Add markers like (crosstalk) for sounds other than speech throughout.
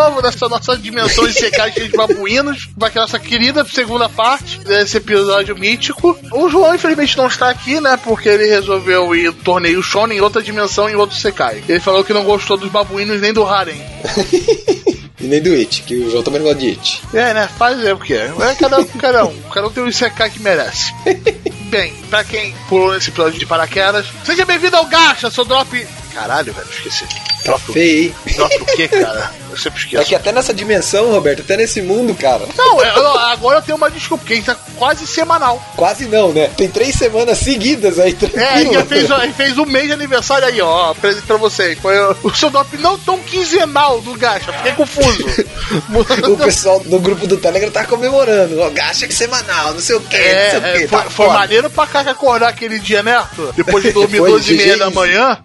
Novo nessa nossa dimensão de secar de babuínos, vai que a nossa querida segunda parte desse episódio mítico. O João, infelizmente, não está aqui, né? Porque ele resolveu ir torneio Shonen em outra dimensão, em outro Sekai. Ele falou que não gostou dos babuínos nem do Harem. (laughs) E nem do It, que o João também não gosta de It. É, né? Faz é o que é. Cada um, cada um. Cada um tem um Sekai que merece. (laughs) Bem, pra quem pulou nesse episódio de paraquedas, seja bem-vindo ao Gacha, seu drop. Caralho, velho, esqueci. Tá feio, hein? Drop o quê, cara? Eu sempre É esqueço. que até nessa dimensão, Roberto, até nesse mundo, cara. Não, eu- agora eu tenho uma desculpa, porque a gente tá quase semanal. Quase não, né? Tem três semanas seguidas aí, tranquilo. É, ele já fez, ele fez um mês de aniversário aí, ó. Presente pra você. Foi o, seu drop não tão quinzenal do Gacha, fiquei confuso. (laughs) O pessoal do grupo do Telegram tá comemorando. Ó, gacha que semanal, não sei o que, não sei o É, que. é, foi, tá foi foda. maneiro pra cá acordar aquele dia, né, Arthur? Depois de dormir Foi 12 e meia da manhã.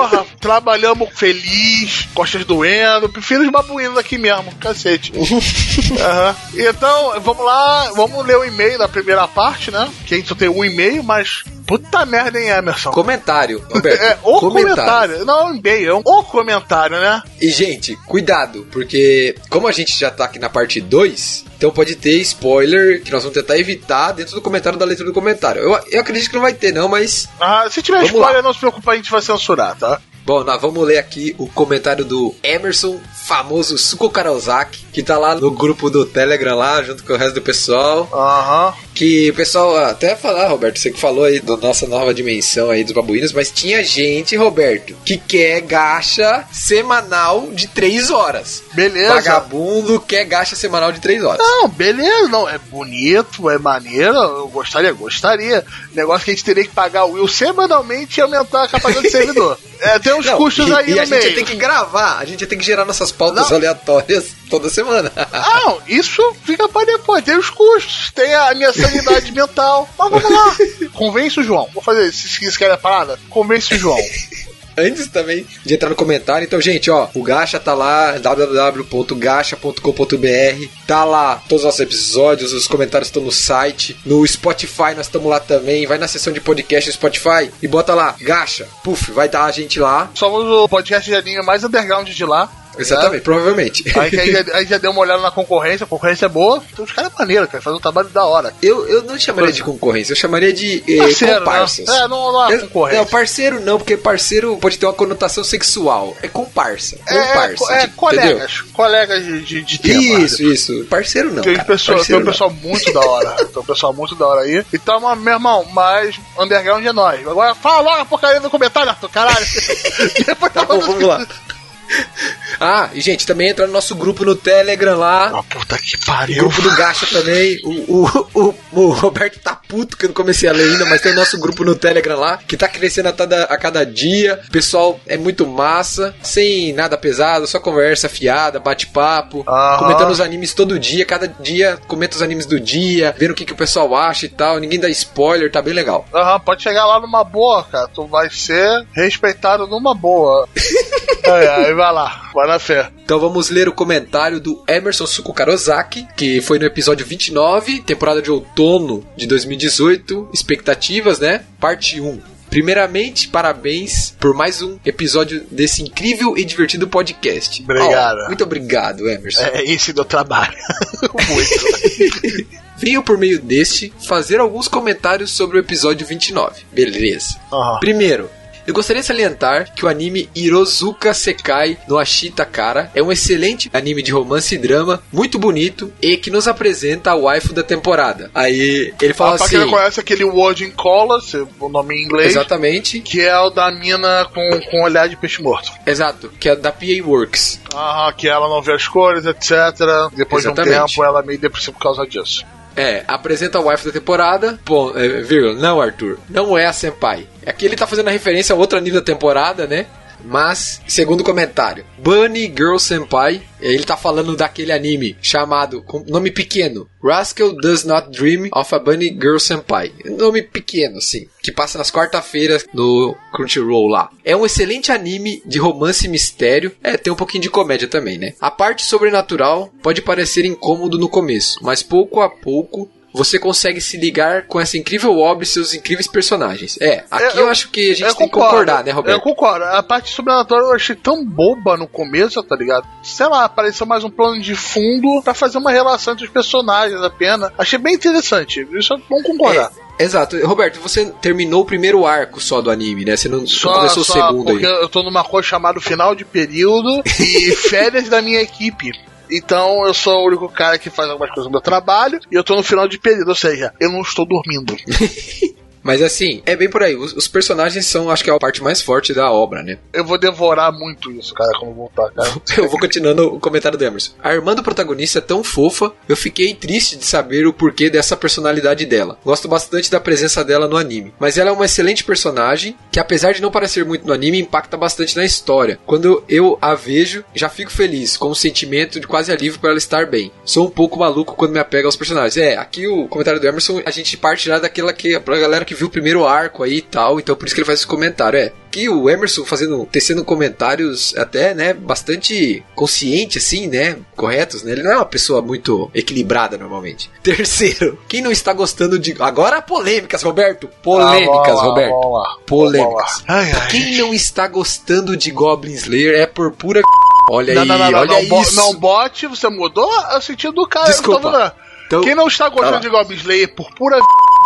Porra, trabalhamos feliz, costas doendo. Prefiro os babuínos aqui mesmo, cacete. (laughs) Aham. Então, vamos lá, vamos ler o e-mail da primeira parte, né? Que a gente só tem um e-mail, mas. Puta merda, hein, Emerson? Comentário, Roberto. (laughs) É, o comentário. Não, é um e-mail, é um o comentário, né? E, gente, cuidado, porque como a gente já tá aqui na parte 2, então pode ter spoiler que nós vamos tentar evitar dentro do comentário da leitura do comentário. Eu, eu acredito que não vai ter, não, mas. Ah, se tiver Vamos spoiler, lá. não se preocupe, a gente vai censurar, tá? Bom, nós vamos ler aqui o comentário do Emerson, famoso Suko Karozaki, que tá lá no grupo do Telegram lá, junto com o resto do pessoal. Aham. Que o pessoal, até falar, Roberto, você que falou aí da nossa nova dimensão aí dos babuínos, mas tinha gente, Roberto, que quer gacha semanal de 3 horas. Beleza. Vagabundo quer gacha semanal de 3 horas. Não, beleza, não. É bonito, é maneiro. Eu gostaria, gostaria. Negócio que a gente teria que pagar o Will semanalmente e aumentar a capacidade do (laughs) servidor. É, tem uns Não, custos e, aí e no a gente meio. tem que gravar, a gente tem que gerar nossas pautas Não. aleatórias toda semana. Ah, Não, isso fica pra depois. Tem os custos, tem a minha sanidade (laughs) mental. Mas vamos lá. (laughs) Convence o João. Vou fazer isso. Se vocês querem a parada, convence o João. Antes também de entrar no comentário, então, gente, ó, o Gacha tá lá, www.gacha.com.br, tá lá todos os nossos episódios, os comentários estão no site, no Spotify nós estamos lá também, vai na seção de podcast do Spotify e bota lá, Gacha, puf, vai dar a gente lá. Somos o podcast de anime mais underground de lá. Exatamente, provavelmente. Aí, aí, já, aí já deu uma olhada na concorrência, a concorrência é boa. Então os caras é maneiro, cara. Faz um trabalho da hora. Eu, eu não chamaria de concorrência, eu chamaria de eh, Parceiro, comparsas. né? É, não, não é concorrência. Não, parceiro não, porque parceiro pode ter uma conotação sexual. É comparsa. É, Comparsa. é, tipo, colegas. Colegas de, de, de tema. Isso, isso. Parceiro não. Tem, cara. pessoa, tem Parceiro um não. pessoal muito da hora. (laughs) Tem um pessoal muito da hora aí. Então, meu irmão, mas underground é nós. Agora fala logo a porcaria no comentário, Arthur, caralho. (laughs) Depois Tá bom, vamos lá. (laughs) Ah, e gente, também entra no nosso grupo no Telegram lá. Ah, puta que O pariu. grupo do Gacha também. O, o, o, o Roberto tá puto que eu não comecei a ler ainda, mas tem o nosso grupo no Telegram lá, que tá crescendo a cada, a cada dia. O pessoal é muito massa, sem nada pesado, só conversa fiada, bate-papo, comentando os animes todo dia. Cada dia comenta os animes do dia, vendo o que, que o pessoal acha e tal. Ninguém dá spoiler, tá bem legal. Aham, pode chegar lá numa boa, cara. Tu vai ser respeitado numa boa. (laughs) aí, aí, vai lá. Vai na fé. Então vamos ler o comentário do Emerson Suko Karozaki, que foi no episódio 29, temporada de outono de 2018, expectativas, né? Parte 1. Primeiramente, parabéns por mais um episódio desse incrível e divertido podcast. Obrigado. Oh, muito obrigado, Emerson. É esse do trabalho. (laughs) muito. Venho por meio deste fazer alguns comentários sobre o episódio 29. Beleza. Aham. Primeiro, eu gostaria de salientar que o anime Hirozuka Sekai no Ashita Kara é um excelente anime de romance e drama, muito bonito e que nos apresenta a waifu da temporada. Aí ele fala Ah, pra assim. quem não conhece aquele Word in Colors, o nome em inglês, Exatamente, que é o da mina com, com olhar de peixe morto. exato, que é da PA Works. Aham, que ela não vê as cores, etc. Depois de um Exatamente. tempo ela é meio depressiva por causa disso. É, apresenta a waifu da temporada. Bom, é, vírgula, não, Arthur, não é a Senpai. Aqui ele tá fazendo a referência a outro anime da temporada, né? Mas, segundo comentário, Bunny Girl Senpai, ele tá falando daquele anime chamado, com nome pequeno, Rascal Does Not Dream of a Bunny Girl Senpai. Nome pequeno, assim, que passa nas quarta-feiras no Crunchyroll lá. É um excelente anime de romance e mistério, é, tem um pouquinho de comédia também, né? A parte sobrenatural pode parecer incômodo no começo, mas pouco a pouco você consegue se ligar com essa incrível obra e seus incríveis personagens. É, aqui eu- eu, acho que a gente Eu tem que concordo, concordar, né, Eu Roberto? concordo. A parte sobrenatural eu achei tão boba no começo, tá ligado? Sei lá, pareceu mais um plano de fundo pra fazer uma relação entre os personagens apenas. Achei bem interessante. Isso é bom concordar. Exato. Roberto, você terminou o primeiro arco só do anime, né? Você não Só, começou só o segundo porque aí. eu tô numa coisa chamada final de período (laughs) e férias da minha equipe. Então eu sou o único cara que faz algumas coisas no meu trabalho e eu tô no final de período, ou seja, eu não estou dormindo. (laughs) Mas assim, é bem por aí. Os, os personagens são, acho que, a parte mais forte da obra, né? Eu vou devorar muito isso, cara, quando voltar, cara. (laughs) Eu vou continuando o comentário do Emerson. A irmã do protagonista é tão fofa, eu fiquei triste de saber o porquê dessa personalidade dela. Gosto bastante da presença dela no anime. Mas ela é uma excelente personagem, que apesar de não parecer muito no anime, impacta bastante na história. Quando eu a vejo, já fico feliz, com um sentimento de quase alívio por ela estar bem. Sou um pouco maluco quando me apego aos personagens. É, aqui o comentário do Emerson, a gente parte já daquela que, pra galera que viu o primeiro arco aí e tal, então por isso que ele faz esse comentário. É, que o Emerson fazendo, tecendo comentários até, né, bastante consciente, assim, né, corretos, né? Ele não é uma pessoa muito equilibrada normalmente. (laughs) Terceiro, quem não está gostando de. Agora polêmicas, Roberto! Polêmicas, Ah, lá, Roberto! Vamos lá. Polêmicas. Ai, ai, Quem não está gostando de Goblin Slayer é por pura. Olha Não, aí, não, não, olha não, isso. não bote, você mudou o sentido do cara. Desculpa. Então- Quem não está lá. gostando de Goblin Slayer por pura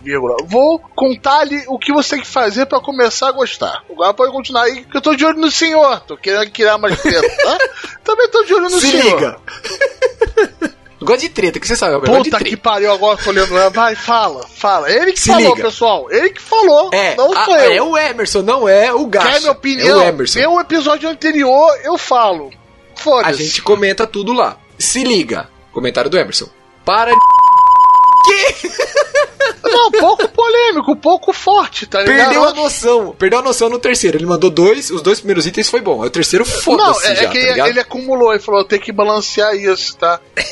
vírgula, vou contar-lhe o que você tem que fazer pra começar a gostar. Agora pode continuar aí, que eu tô de olho no senhor. Tô querendo criar mais treta, tá? (laughs) Também tô de olho no Se senhor. liga! (laughs) Gosta de treta, que você sabe, Roberto? Gosta de Puta treta. que pariu, agora tô olhando ela. Vai, fala, fala. Ele que Se falou, liga. pessoal. Ele que falou, É, não a- sou eu. é o Emerson, não é o Gacha. Quer minha opinião? É o Emerson. Meu episódio anterior, eu falo. A Foda-se. gente comenta tudo lá. Se liga. Comentário do Emerson. Para (laughs) Não, pouco polêmico, pouco forte, tá ligado? Perdeu a noção. Perdeu a noção no terceiro. Ele mandou dois, os dois primeiros itens foi bom. Aí O terceiro Não, foda-se é, já, é que tá ligado? ele acumulou e falou: tem que balancear isso, tá? (laughs)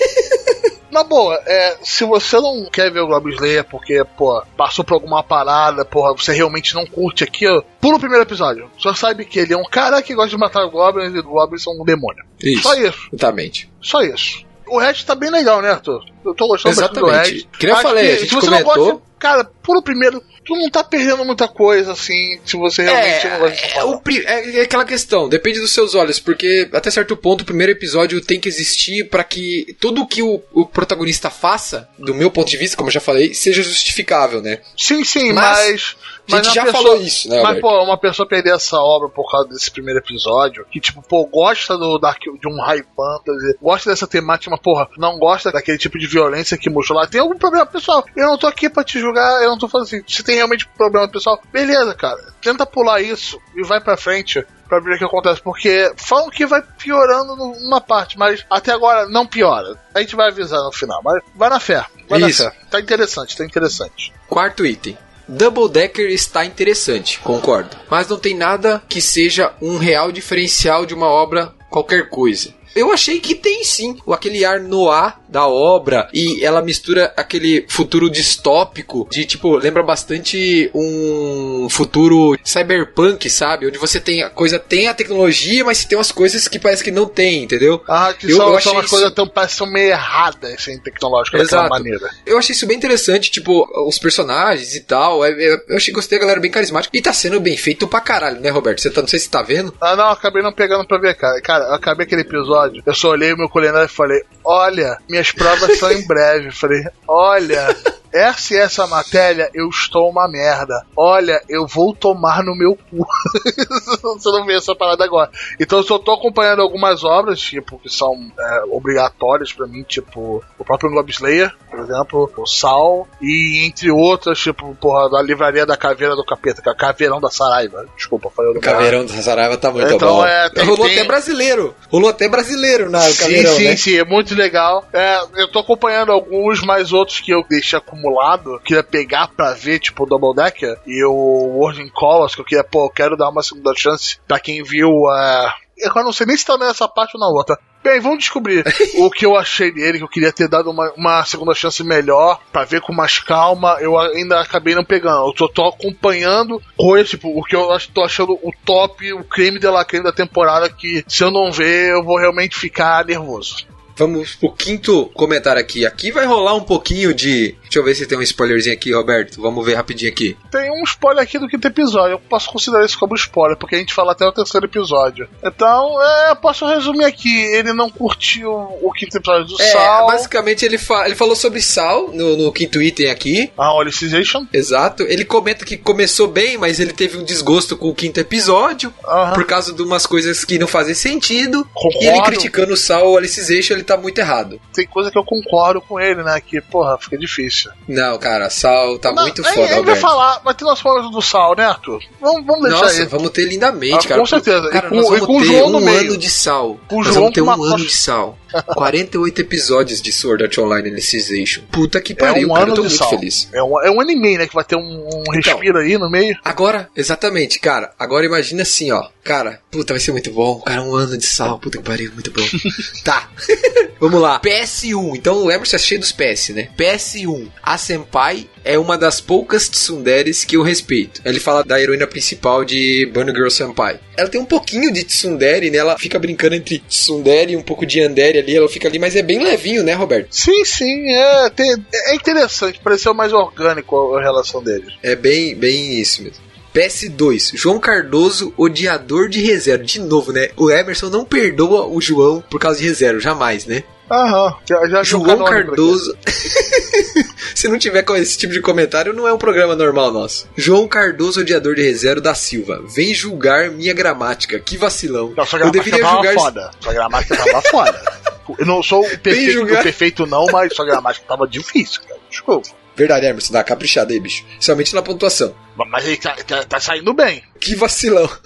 Na boa, é, se você não quer ver o Goblin Slayer porque, pô, passou por alguma parada, porra, você realmente não curte aquilo, pula o primeiro episódio. Só sabe que ele é um cara que gosta de matar goblins e goblins são um demônio. Isso. Só isso, Exatamente. só isso. O resto tá bem legal, né, Arthur? Eu tô gostando bastante do Exatamente. resto. Que nem eu falei, que a gente se você comentou- não gosta, cara, pula o primeiro. Tu não tá perdendo muita coisa, assim, se você realmente não gosta de É, é, o é, é aquela questão, depende dos seus olhos, porque até certo ponto o primeiro episódio tem que existir para que tudo que o, o protagonista faça, do meu ponto de vista, como eu já falei, seja justificável, né? Sim, sim, Mas, mas. A gente já pessoa- falou isso, né, Mas, pô, uma pessoa perder essa obra por causa desse primeiro episódio, que, tipo, pô, gosta do Dark, de um high fantasy, gosta dessa temática, mas, porra, não gosta daquele tipo de violência que mostrou lá. Tem algum problema pessoal? Eu não tô aqui pra te julgar, eu não tô falando assim. Se tem realmente problema pessoal, beleza, cara. Tenta pular isso e vai pra frente. Pra ver o que acontece, porque falam que vai piorando numa parte, mas até agora não piora. A gente vai avisar no final, mas vai na fé, vai Isso. na fé. Tá interessante, tá interessante. Quarto item. Double Decker está interessante, concordo. Mas não tem nada que seja um real diferencial de uma obra qualquer coisa. Eu achei que tem sim, aquele ar noir da obra e ela mistura aquele futuro distópico de tipo, lembra bastante um futuro cyberpunk, sabe? Onde você tem a coisa, tem a tecnologia, mas tem umas coisas que parece que não tem, entendeu? Ah, que Eu- são, eu achei umas isso- coisas tão, parecem meio erradas, assim, tecnológicas, daquela Exato. maneira. Eu achei isso bem interessante, tipo, os personagens e tal. é- é- Eu achei gostei da galera bem carismática. E tá sendo bem feito pra caralho, né, Roberto? Você tá, não sei se tá vendo. Ah, não, acabei não pegando pra ver, cara. Cara, eu acabei aquele episódio, eu só olhei o meu calendário e falei, olha, minhas provas são em breve. Falei, olha, essa e essa matéria, eu estou uma merda. Olha, eu vou tomar no meu cu. (laughs) Você não vê essa parada agora. Então eu só tô acompanhando algumas obras, tipo, que são é, obrigatórias pra mim, tipo, o próprio Globe Slayer, por exemplo, o Sal, e entre outras, tipo, porra, da livraria da Caveira do Capeta, que é a Caveirão da Saraiva. Desculpa, falei o Caveirão da Saraiva tá muito Então, bom. é, tem- Rolou tem- até brasileiro. Rolou até brasileiro na Sim, Caveirão, sim, né? sim, é muito legal. É, eu tô acompanhando alguns, mas outros que eu deixei acumulado, queria pegar pra ver, tipo o Double Decker e o World in Colors, que eu queria, pô, eu quero dar uma segunda chance pra quem viu. É... Eu não sei nem se tá nessa parte ou na outra. Bem, vamos descobrir (laughs) o que eu achei dele, que eu queria ter dado uma, uma segunda chance melhor, pra ver com mais calma. Eu ainda acabei não pegando. Eu tô, tô acompanhando coisas, tipo, o que eu acho- tô achando o top, o creme de la creme da temporada, que se eu não ver, eu vou realmente ficar nervoso. Vamos pro quinto comentário aqui. Aqui vai rolar um pouquinho de Deixa eu ver se tem um spoilerzinho aqui, Roberto. Vamos ver rapidinho aqui. Tem um spoiler aqui do quinto episódio. Eu posso considerar isso como spoiler, porque a gente fala até o terceiro episódio. Então, é, posso resumir aqui. Ele não curtiu o quinto episódio do É, Sal. basicamente ele, fa ele falou sobre Sal no, no quinto item aqui. A Olicization. Exato. Ele comenta que começou bem, mas ele teve um desgosto com o quinto episódio. Aham. Por causa de umas coisas que não fazem sentido. Concordo. E ele criticando o Sal, o Alicization, ele tá muito errado. Tem coisa que eu concordo com ele, né? Que, porra, fica difícil. Não, cara, Sal tá muito aí- foda, aí vai Alberto. falar, vai ter nosso momento do Sal, né, Arthur? Vamos, vamos deixar Nossa, aí. vamos ter lindamente, Ah, cara. com certeza. Cara, E com- nós e vamos com o ter João um no meio. ano de sal. Com o nós João vamos ter um ano de sal. 48 episódios de Sword Art Online Alicization. Puta que É pariu, um cara. ano Eu tô muito sal. feliz. É um, é um anime, né? Que vai ter um, um respiro aí no meio. Agora, exatamente, cara. Agora imagina assim, ó. Cara, puta, vai ser muito bom. Cara, um ano de sal. Puta que pariu, muito bom. (laughs) tá. (laughs) Vamos lá. PS1. Então o Emerson é cheio dos PS, né? PS1. A Senpai é uma das poucas tsunderes que eu respeito. Ele fala da heroína principal de Bunny Girl Senpai. Ela tem um pouquinho de tsundere, né? Ela fica brincando entre tsundere e um pouco de yandere ali. Ela fica ali, mas é bem levinho, né, Roberto? Sim, sim, é, tem- é interessante, pareceu mais orgânico a relação deles. É bem, bem isso mesmo. PS2, João Cardoso, odiador de reserva. De novo, né? O Emerson não perdoa o João por causa de reserva, jamais, né? Aham, já, já João Cardoso. (laughs) Se não tiver com esse tipo de comentário, não é um programa normal nosso. João Cardoso, odiador de reserva da Silva. Vem julgar minha gramática. Que vacilão. Não, sua Eu gramática deveria tava julgar. foda. Sua gramática tava foda. (laughs) Eu não sou o perfeito, o perfeito não, mas sua gramática tava difícil, cara. Desculpa. Verdade, Emerson, dá uma caprichada aí, bicho. Principalmente na pontuação. Mas aí tá, tá- tá saindo bem. Que vacilão. (laughs)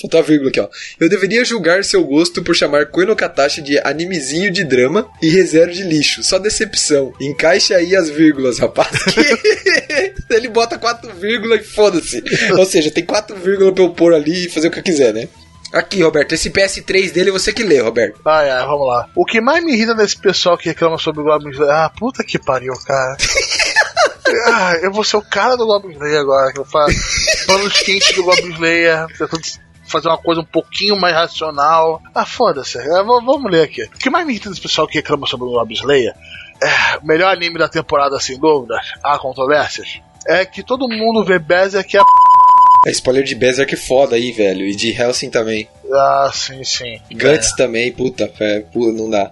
Faltou a vírgula aqui, ó. Eu deveria julgar seu gosto por chamar Koino Katashi de animezinho de drama e reserva de lixo. Só decepção. Encaixe aí as vírgulas, rapaz. (laughs) Ele bota quatro vírgulas e foda-se. Ou seja, tem quatro vírgulas pra eu pôr ali e fazer o que eu quiser, né? Aqui, Roberto, esse PS3 dele você que lê, Roberto. Ai, ai, vamos lá. O que mais me irrita desse pessoal que reclama sobre o Goblin Slayer. Ah, puta que pariu, cara. (laughs) ah, eu vou ser o cara do Goblin Slayer agora, que eu faço panos quentes do Goblin Slayer, tentando fazer uma coisa um pouquinho mais racional. Ah, foda-se. É, vamos ler aqui. O que mais me irrita desse pessoal que reclama sobre o Goblin Slayer é melhor anime da temporada, sem dúvidas, há controvérsias, é que todo mundo vê Berserk e a É spoiler de Berserk foda aí, velho. E de Helsing também. Ah, sim, sim. Guts também, puta, é, pu- não dá.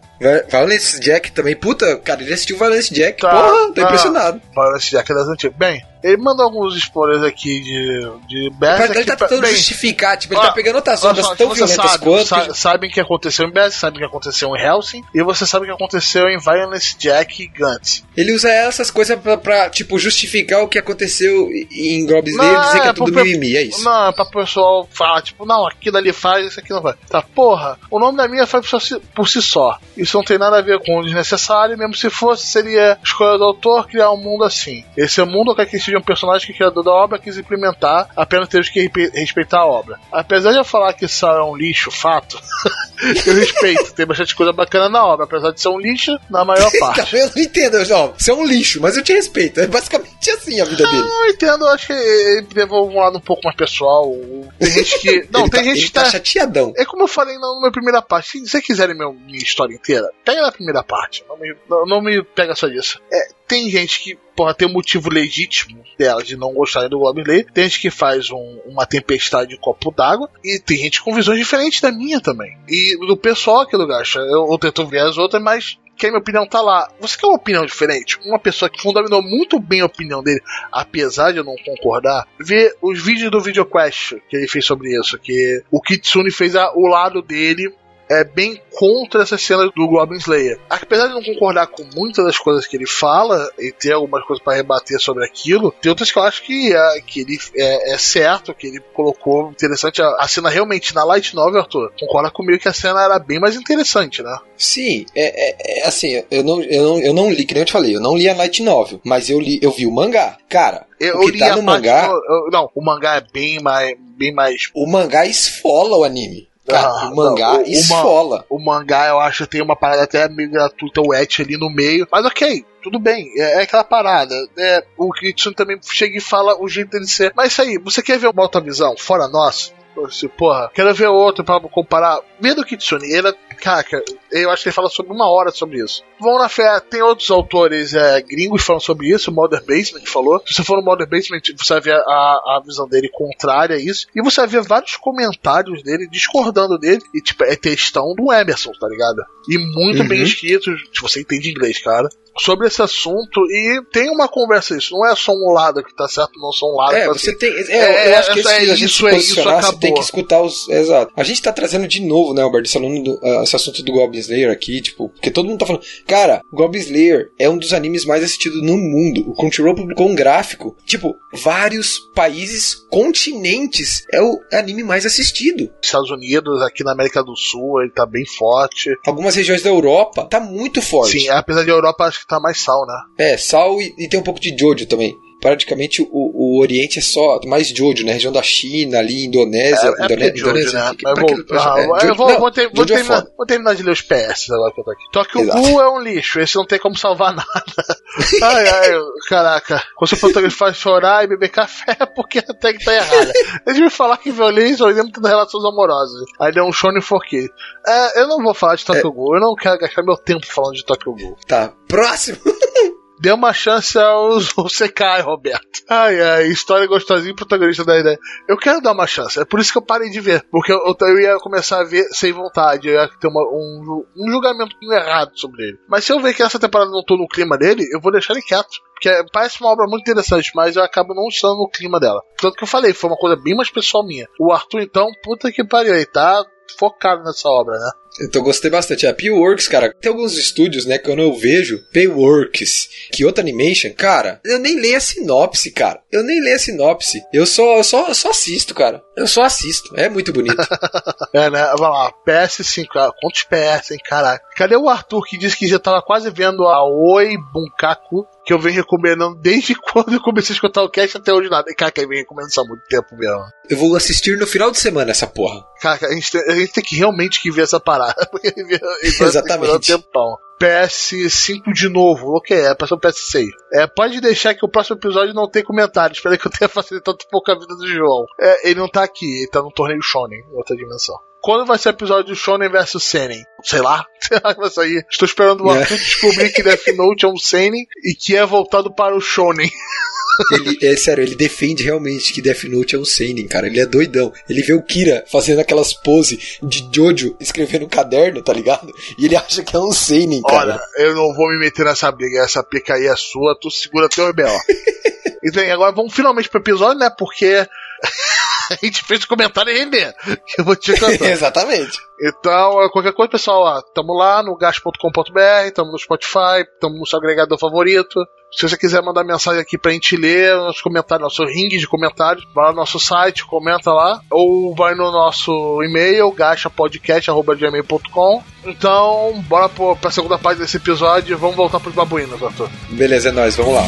Valence Jack também, puta, cara, ele assistiu Valence Jack, Tá, porra, tô tá. impressionado. Esse Jack das antigas. Bem, ele manda alguns spoilers aqui de, de Berserk. ele tá tentando justificar, tipo, ele tá pegando outras ondas só, tão violentas sabe, quanto. sa- sabem o que aconteceu em Berserk, sabem o que aconteceu em Helsing, e você sabe o que aconteceu em Violence Jack e Gantz. Ele usa essas coisas pra, pra, tipo, justificar o que aconteceu em Goblin Slayer e dizer que é tudo pro- mimimi, é isso. Não, é pra pessoal falar, tipo, não, aquilo ali faz, isso aqui não faz. Tá, porra, o nome da minha faz por si, por si só. Isso não tem nada a ver com o desnecessário, mesmo se fosse, seria escolha do autor criar um mundo assim. Esse é o mundo que seja um personagem que o criador da obra quis implementar, apenas temos que respe- respeitar a obra. Apesar de eu falar que isso é um lixo, fato, (laughs) eu respeito, tem bastante coisa bacana na obra, apesar de ser um lixo na maior (laughs) Tá, parte. eu não entendo, não. Você é um lixo, mas eu te respeito. É basicamente assim a vida dele. Eu entendo, eu acho que ele levou um lado um pouco mais pessoal. Tem gente que. (laughs) Não, ele tem tá, gente que tá tá. chateadão. É como eu falei na minha primeira parte. Se vocês quiserem meu, minha história inteira, pega na primeira parte. Não me, não, não me pega só disso. É, tem gente que, porra, tem um motivo legítimo dela de não gostarem do Goblin Slayer. Tem gente que faz um- uma tempestade de copo d'água. E tem gente com visões diferentes da minha também. E do pessoal aqui do Gacha. Eu, eu tento ver as outras, mas que a minha opinião tá lá. Você quer uma opinião diferente? Uma pessoa que fundamentou muito bem a opinião dele, apesar de eu não concordar, vê os vídeos do VideoQuest que ele fez sobre isso, que o Kitsune fez a- o lado dele é bem contra essa cena do Goblin Slayer. Apesar de não concordar com muitas das coisas que ele fala e ter algumas coisas para rebater sobre aquilo, tem outras que eu acho que, é, que ele é, é certo, que ele colocou interessante. A, a cena realmente na Light Novel, Arthur, concorda comigo que a cena era bem mais interessante, né? Sim, é, é- é assim, eu não, eu, não, eu não li, que nem eu te falei, eu não li a Light Novel, mas eu li, eu vi o mangá. Cara, Eu, o que li tá a no mangá, do- eu- não, o mangá é bem mais, bem mais o mangá esfola o anime. Cara, Ah, o mangá não, o- o esfola. o mangá, eu acho tem uma parada até meio gratuita, o et ali no meio. Mas ok, tudo bem, é, é aquela parada. É, o Kitsune também chega e fala o jeito dele ser. Mas isso aí, você quer ver uma outra visão, fora nossa? Você, porra, quero ver outro pra comparar. Vendo o Kitsune, ele é Caraca, eu acho que ele fala sobre uma hora sobre isso. Vão na fé, tem outros autores é, gringos falando sobre isso, o Mother Basement falou. Se você for no Mother Basement, você vai ver a, a visão dele contrária a isso. E você vai ver vários comentários dele discordando dele. E, tipo, é textão do Emerson, tá ligado? E muito Uhum. bem escrito, se você entende inglês, cara. Sobre esse assunto, e tem uma conversa isso, não é só um lado que tá certo, não só um lado É, que tá você assim. tem. É, É, eu acho que é, esse, a gente isso, é isso, posicionar, você acabou. tem que escutar os. Exato. A gente tá trazendo de novo, né, Alberto, falando do, ah, esse assunto do Goblin Slayer aqui, tipo, porque todo mundo tá falando. Cara, Goblin Slayer é um dos animes mais assistidos no mundo. O Crunchyroll publicou um gráfico. Tipo, vários países, continentes, é o anime mais assistido. Estados Unidos, aqui na América do Sul, ele tá bem forte. Algumas regiões da Europa tá muito forte. Sim, apesar de Europa, acho que tá mais sal, né? É, sal e, e tem um pouco de Jojo também. Praticamente o, o Oriente é só mais Jojo, né? Região da China, ali, Indonésia. É, é Indone- Jojo, né? pra Mas que- vou, pra- ah, é, eu Jojo- vou, não, vou ter- vou é terminar, foda. vou terminar de ler os PS agora que eu tô aqui. Tokyo Exato. Ghoul é um lixo, esse não tem como salvar (laughs) nada. ai, ai, caraca. Quando o protagonista faz chorar e beber café é porque a tag tá errada. Eles me falar que violência eu lembro das relações amorosas. Aí deu um shonen 4K. É, eu não vou falar de Tokyo Ghoul, eu não quero gastar meu tempo falando de Tokyo Ghoul. Tá, próximo. (laughs) Dê uma chance aos (laughs) ao Sekai, Roberto. Ai, ai, história gostosinha, protagonista da ideia. Eu quero dar uma chance, é por isso que eu parei de ver. Porque eu, eu, eu ia começar a ver sem vontade, eu ia ter uma- um, um julgamento errado sobre ele. Mas se eu ver que essa temporada não tô no clima dele, eu vou deixar ele quieto. Porque parece uma obra muito interessante, mas eu acabo não estando no clima dela. Tanto que eu falei, foi uma coisa bem mais pessoal minha. O Arthur, então, puta que pariu, ele tá focado nessa obra, né? Então gostei bastante. É, P-Works, cara, tem alguns estúdios, né, que quando eu vejo P-Works, que outra animation, cara, eu nem leio a sinopse, cara. Eu nem leio a sinopse. Eu só, eu só, eu só assisto, cara. Eu só assisto. É muito bonito. (laughs) É, né? Vai lá, PS5, ah, quantos PS, hein, caraca. Cadê o Arthur que disse que já tava quase vendo a Oi Bunkaku, que eu venho recomendando desde (laughs) quando eu comecei a escutar o cast até hoje nada. E, cara, que eu venho recomendando isso há muito tempo mesmo. eu vou assistir no final de semana essa porra. Cara, a gente, tem, a gente tem que realmente que ver essa parada. (laughs) Porque ele vai Exatamente. um tempão. PS5 de novo, ok, é passou PS6. É, pode deixar que o próximo episódio não tenha comentários. (laughs) Espera que eu tenha facilitado um pouco a vida do João. É, ele não tá aqui, ele tá no torneio Shonen, em outra dimensão. Quando vai ser o episódio do Shonen vs Seinen? Sei lá, que vai sair. Estou esperando o É. Descobrir que Death Note é um Seinen e que é voltado para o Shonen. (laughs) Ele, é sério, ele defende realmente que Death Note é um seinen, cara. Ele é doidão. Ele vê o Kira fazendo aquelas poses de Jojo escrevendo no caderno, tá ligado? E ele acha que é um seinen, cara. Olha, eu não vou me meter nessa briga, essa pica aí é sua, tu segura teu B.O. (laughs) Então, agora vamos finalmente pro episódio, né? Porque (laughs) a gente fez o comentário e render. Que eu vou te contar. (laughs) Exatamente. Então, é, qualquer coisa, pessoal, ó, tamo lá no gas.com.br, tamo no Spotify, tamo no seu agregador favorito. Se você quiser mandar mensagem aqui pra gente ler, nos comentários, nosso ringue de comentários, vai lá no nosso site, comenta lá, ou vai no nosso e-mail, gachapodcast.gmail.com. Então, bora pro, pra segunda parte desse episódio e vamos voltar pros babuínos, Arthur. Beleza, é nóis, vamos lá.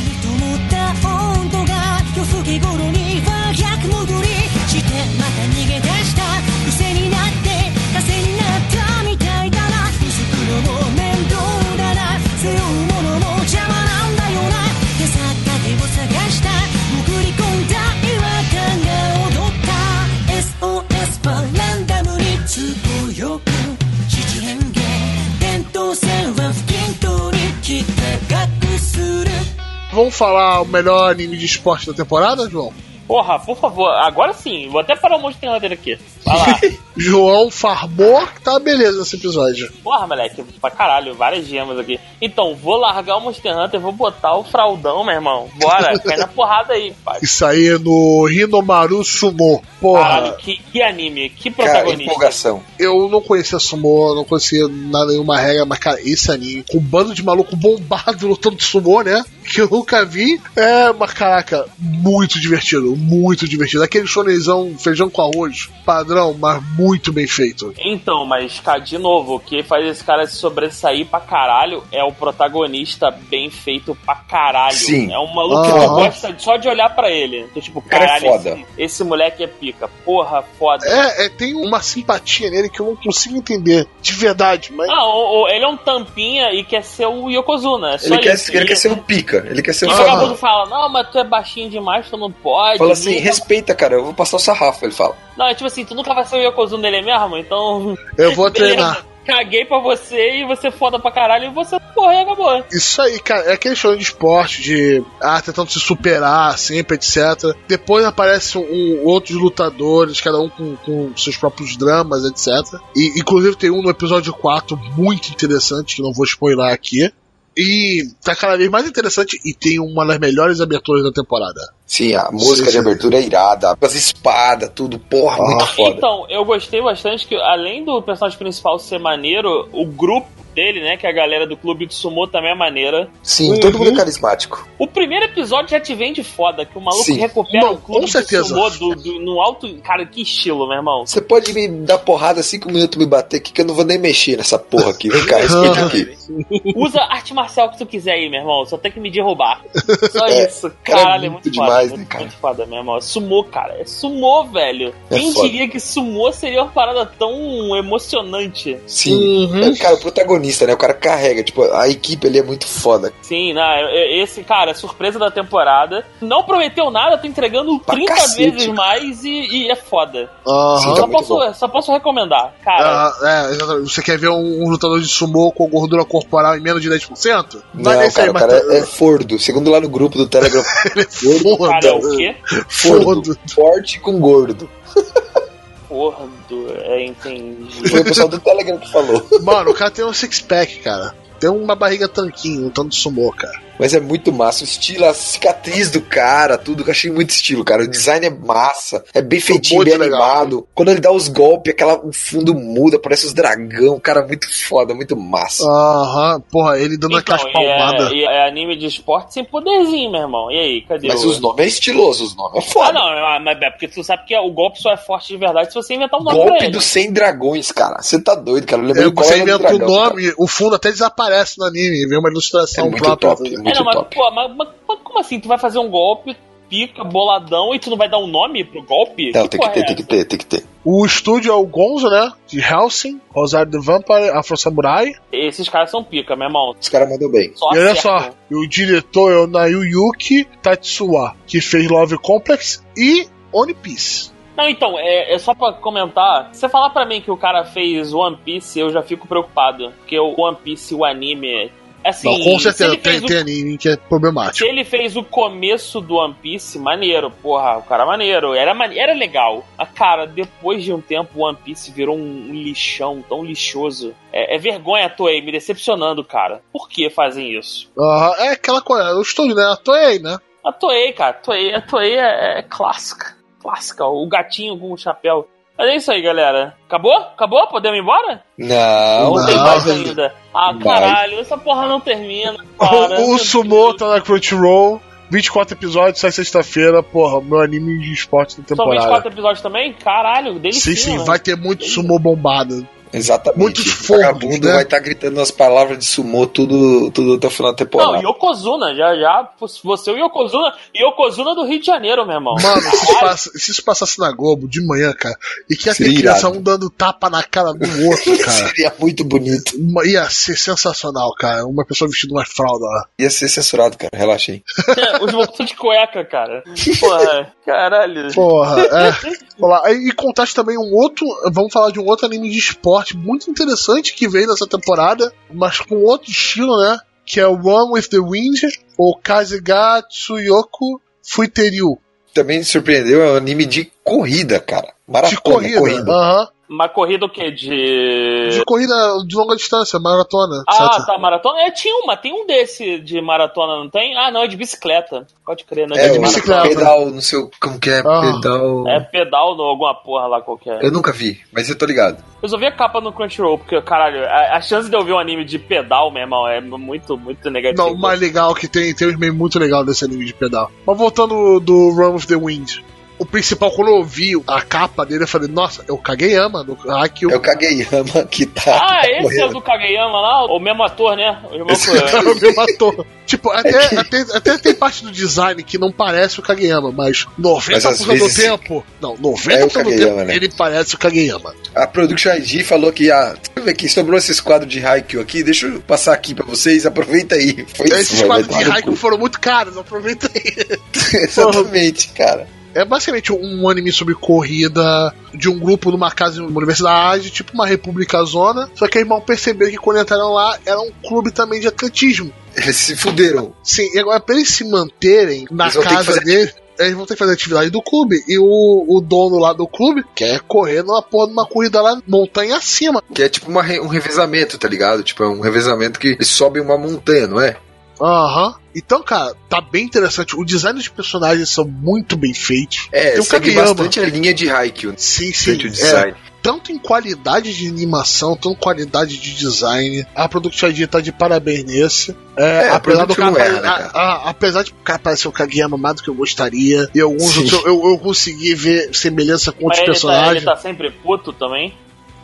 Vamos falar o melhor anime de esporte da temporada, João? Porra, por favor, agora sim, vou até parar o Monster Hunter aqui. Vai lá. (laughs) João farmou tá beleza nesse episódio. Porra, moleque, pra caralho, várias gemas aqui. Então, vou largar o Monster Hunter, vou botar o fraldão, meu irmão. Bora, (laughs) cai na porrada aí, pai. Isso aí é no Hinomaru Sumo. Porra. Caralho, que, que anime, que Cara, protagonista. empolgação. Eu não conhecia Sumo, não conhecia nada, nenhuma regra, mas, cara, esse anime, com um bando de maluco bombado (laughs) lutando de Sumo, né? Que eu nunca vi. É, mas, caraca, muito divertido, muito divertido. Aquele shonenzão, feijão com arroz, padrão, mas muito bem feito. Então, mas, cara, de novo, o que faz esse cara se sobressair pra caralho é o protagonista bem feito pra caralho. Sim. É um maluco que tu gosta só de olhar pra ele. Então, tipo, cara é caralho, foda. esse, esse moleque é pica. Porra, foda. É, é, tem uma simpatia nele que eu não consigo entender, de verdade, mas. Ah, o- o- ele é um tampinha e quer ser o Yokozuna. É só Ele quer, isso. ele quer ser o pica. Ele quer ser E o o sarrafo. vagabundo fala, não, mas tu é baixinho demais, tu não pode. Fala assim, Nunca- respeita, cara, eu vou passar o sarrafo, ele fala. Não, é tipo assim, tu nunca vai ser o Yokozuna dele mesmo, então. Eu vou (laughs) treinar. caguei pra você e você foda pra caralho e você porra e acabou. Isso aí, cara, é aquele show de esporte, de ah, tentando se superar sempre, etc. Depois aparecem um, outros lutadores, cada um com, com seus próprios dramas, etc. E inclusive tem um no episódio 4 muito interessante, que não vou spoiler aqui. E tá cada vez mais interessante e tem uma das melhores aberturas da temporada. Sim, a música Sim, de sim. abertura é irada, as espadas, tudo, porra, muito foda. Então, eu gostei bastante que, além do personagem principal ser maneiro, o grupo dele, né, que é a galera do clube de sumô também é maneira. Sim, Uhum. todo mundo é carismático. O primeiro episódio já te vende foda, que o maluco Sim. recupera Não, o clube com certeza. de sumô do, do- no alto... Cara, que estilo, meu irmão. Você pode me dar porrada cinco minutos me bater aqui que eu não vou nem mexer nessa porra aqui. Vem cá, respeita aqui. (laughs) Usa arte marcial que tu quiser aí, meu irmão. Só tem que me derrubar. Só É, isso. cara, é Caralho, é muito muito, demais, foda. né, muito, cara? muito foda, meu irmão. É sumô, cara. É sumô, velho. É Quem foda. diria que sumô seria uma parada tão emocionante? Sim. Uhum. Cara, o protagonista, né? O cara carrega. Tipo, a equipe ali é muito foda. Sim, não, é- é- esse, cara, surpresa da temporada. Não prometeu nada, tô entregando Pra 30 cacete. vezes mais e, e é foda. Aham. Sim, tá Só posso, só posso recomendar. Cara, Ah, é, exatamente. Você quer ver um, um lutador de sumô com gordura corporal em menos de 10%? Não, cara, o mas cara tá- é fordo. Segundo lá no grupo do Telegram, (laughs) ele é foda. cara, é o quê? fordo. Fordo. Forte com gordo. (laughs) Porra do. É, entendi. Foi o pessoal do Telegram que falou. Mano, o cara tem um six-pack, cara. Tem uma barriga tanquinho lutando de sumô, cara. Mas é muito massa. O estilo, a cicatriz do cara, tudo. que Eu achei muito estilo, cara. O design é massa. É bem feitinho, bem legal. animado. Quando ele dá os golpes, aquela, o fundo muda, parece os dragão. Cara, muito foda, muito massa. Aham, porra, ele dando aquelas Então, e palmadas. é, é anime de esporte sem poderzinho, meu irmão. E aí, cadê Mas o... os nomes é estiloso, os nomes é Ah, foda. não, ah, mas é porque tu sabe que o golpe só é forte de verdade se você inventar um nome Golpe dos 100 dragões, cara. Você tá doido, cara. Eu É, lembrei qual você inventa o nome, o fundo até desaparece no anime, vem uma cara. É ilustração muito própria. top, é É, não, mas, top. pô, mas, mas- mas como assim? Tu vai fazer um golpe, pica, boladão, e tu não vai dar um nome pro golpe? Não, tem que ter, é tem que ter, tem que ter. O estúdio é o Gonzo, né? De Helsing, Rosário the Vampire, Afro Samurai. Esses caras são pica, meu irmão. Os caras mandam bem. Só e olha acertam. só, e o diretor é o Nayuyuki Tatsuya, que fez Love Complex e One Piece. Não, então, é, é só pra comentar. Se você falar pra mim que o cara fez One Piece, eu já fico preocupado. Porque o One Piece, o anime. Assim, Não, com se certeza, tem, o tem anime que é Se problemático. ele fez o começo do One Piece, maneiro, porra, o cara é maneiro, era, era legal. Mas, cara, depois de um tempo, o One Piece virou um, lixão tão lixoso. É, é vergonha a Toei me decepcionando, cara. Por que fazem isso? Aham, é aquela coisa, o estúdio, né? A Toei, né? A Toei, cara, a Toei, a Toei é, é clássica. Clássica, o gatinho com o chapéu. Mas é isso aí, galera. Acabou? Acabou? Podemos ir embora? Não, Não. Tem Não, mais ainda. Ah, Vai. caralho, essa porra não termina. (laughs) Cara. o o Sumo tá na Crunchyroll, 24 episódios, sai sexta-feira, porra, meu anime de esporte da São temporada. 24 episódios também? Caralho, delícia. Sim, sim, vai ter muito sumo bombado. Exatamente. Muitos o fogos, vagabundo né? vai estar gritando as palavras de sumô tudo, tudo até o final da temporada. Não, Yokozuna, já, já, você e o Yokozuna, Yokozuna do Rio de Janeiro, meu irmão. Mano, se isso, (laughs) passa- se isso passasse na Globo de manhã, cara, e que ia ter Seria criança irado. um dando tapa na cara do outro, (laughs) cara. Seria muito bonito. Uma- Ia ser sensacional, cara. Uma pessoa vestindo uma fralda lá. Ia ser censurado, cara. Relaxa aí. (laughs) Os voltou de cueca, cara. Porra, caralho. Porra, é. Vamos lá. E contaste também um outro. Vamos falar de um outro anime de esporte muito interessante que veio nessa temporada, mas com outro estilo, né? Que é o One with the Wind, ou Kazuga Tsuyoku Fuiteryu. Também me surpreendeu, é um anime de corrida, cara. Maratona, De corrida. Aham. Uma corrida o quê? De. De corrida de longa distância, maratona. Ah, etc. tá, maratona? É, tinha uma, tem um desse de maratona, não tem? Ah, não, é de bicicleta. Pode crer, não é, É, de bicicleta. pedal, não sei como que é, Ah. pedal... É pedal no alguma porra lá qualquer. Eu nunca vi, mas eu tô ligado. Eu só vi a capa no Crunchyroll, porque, caralho, a, a chance de eu ver um anime de pedal, meu irmão, é muito, muito negativo. Não, o mais legal que tem, tem um meme muito legal desse anime de pedal. Mas voltando do Run with the Wind. O principal, quando eu vi a capa dele, eu falei, nossa, é o Kageyama do Haikyuu. É o Kageyama que tá Ah, esse é o do Kageyama lá? O mesmo ator, né? O mesmo Esse ator. (laughs) É o meu ator. Tipo, até, até, até tem parte do design que não parece o Kageyama, mas 90% Mas às do vezes tempo. Não, 90% é do tempo né? ele parece o Kageyama. A Production ID falou que, ah, deixa eu ver aqui, sobrou esses quadros de Haikyuu aqui, deixa eu passar aqui pra vocês, aproveita aí. Foi Esses isso, quadros de Haikyuu foram muito caros, aproveita aí. (laughs) Exatamente, cara. É basicamente um anime sobre corrida de um grupo numa casa numa universidade, tipo uma república zona. Só que aí mal perceberam que quando entraram lá era um clube também de atletismo. Eles se fuderam. Sim, e agora pra eles se manterem na Eles casa fazer dele, eles vão ter que fazer atividade do clube. E o, o dono lá do clube quer correr numa porra numa corrida lá, montanha acima. Que é tipo uma um revezamento, tá ligado? Tipo, é um revezamento que eles sobem uma montanha, não é? Aham. Então, cara, tá bem interessante. O design dos personagens são muito bem feitos. É, Tem um segue Kageyama. bastante a linha de Haikyuu. Sim, sim. O é. design. tanto em qualidade de animação, tanto em qualidade de design. A Production ID tá de parabéns nesse. É, É, a apesar do cara, erra, né, a- a- apesar de o cara parecer um Kageyama mais do que eu gostaria, e alguns outros eu, eu consegui ver semelhança com Mas outros ele tá, personagens. ele tá sempre puto também.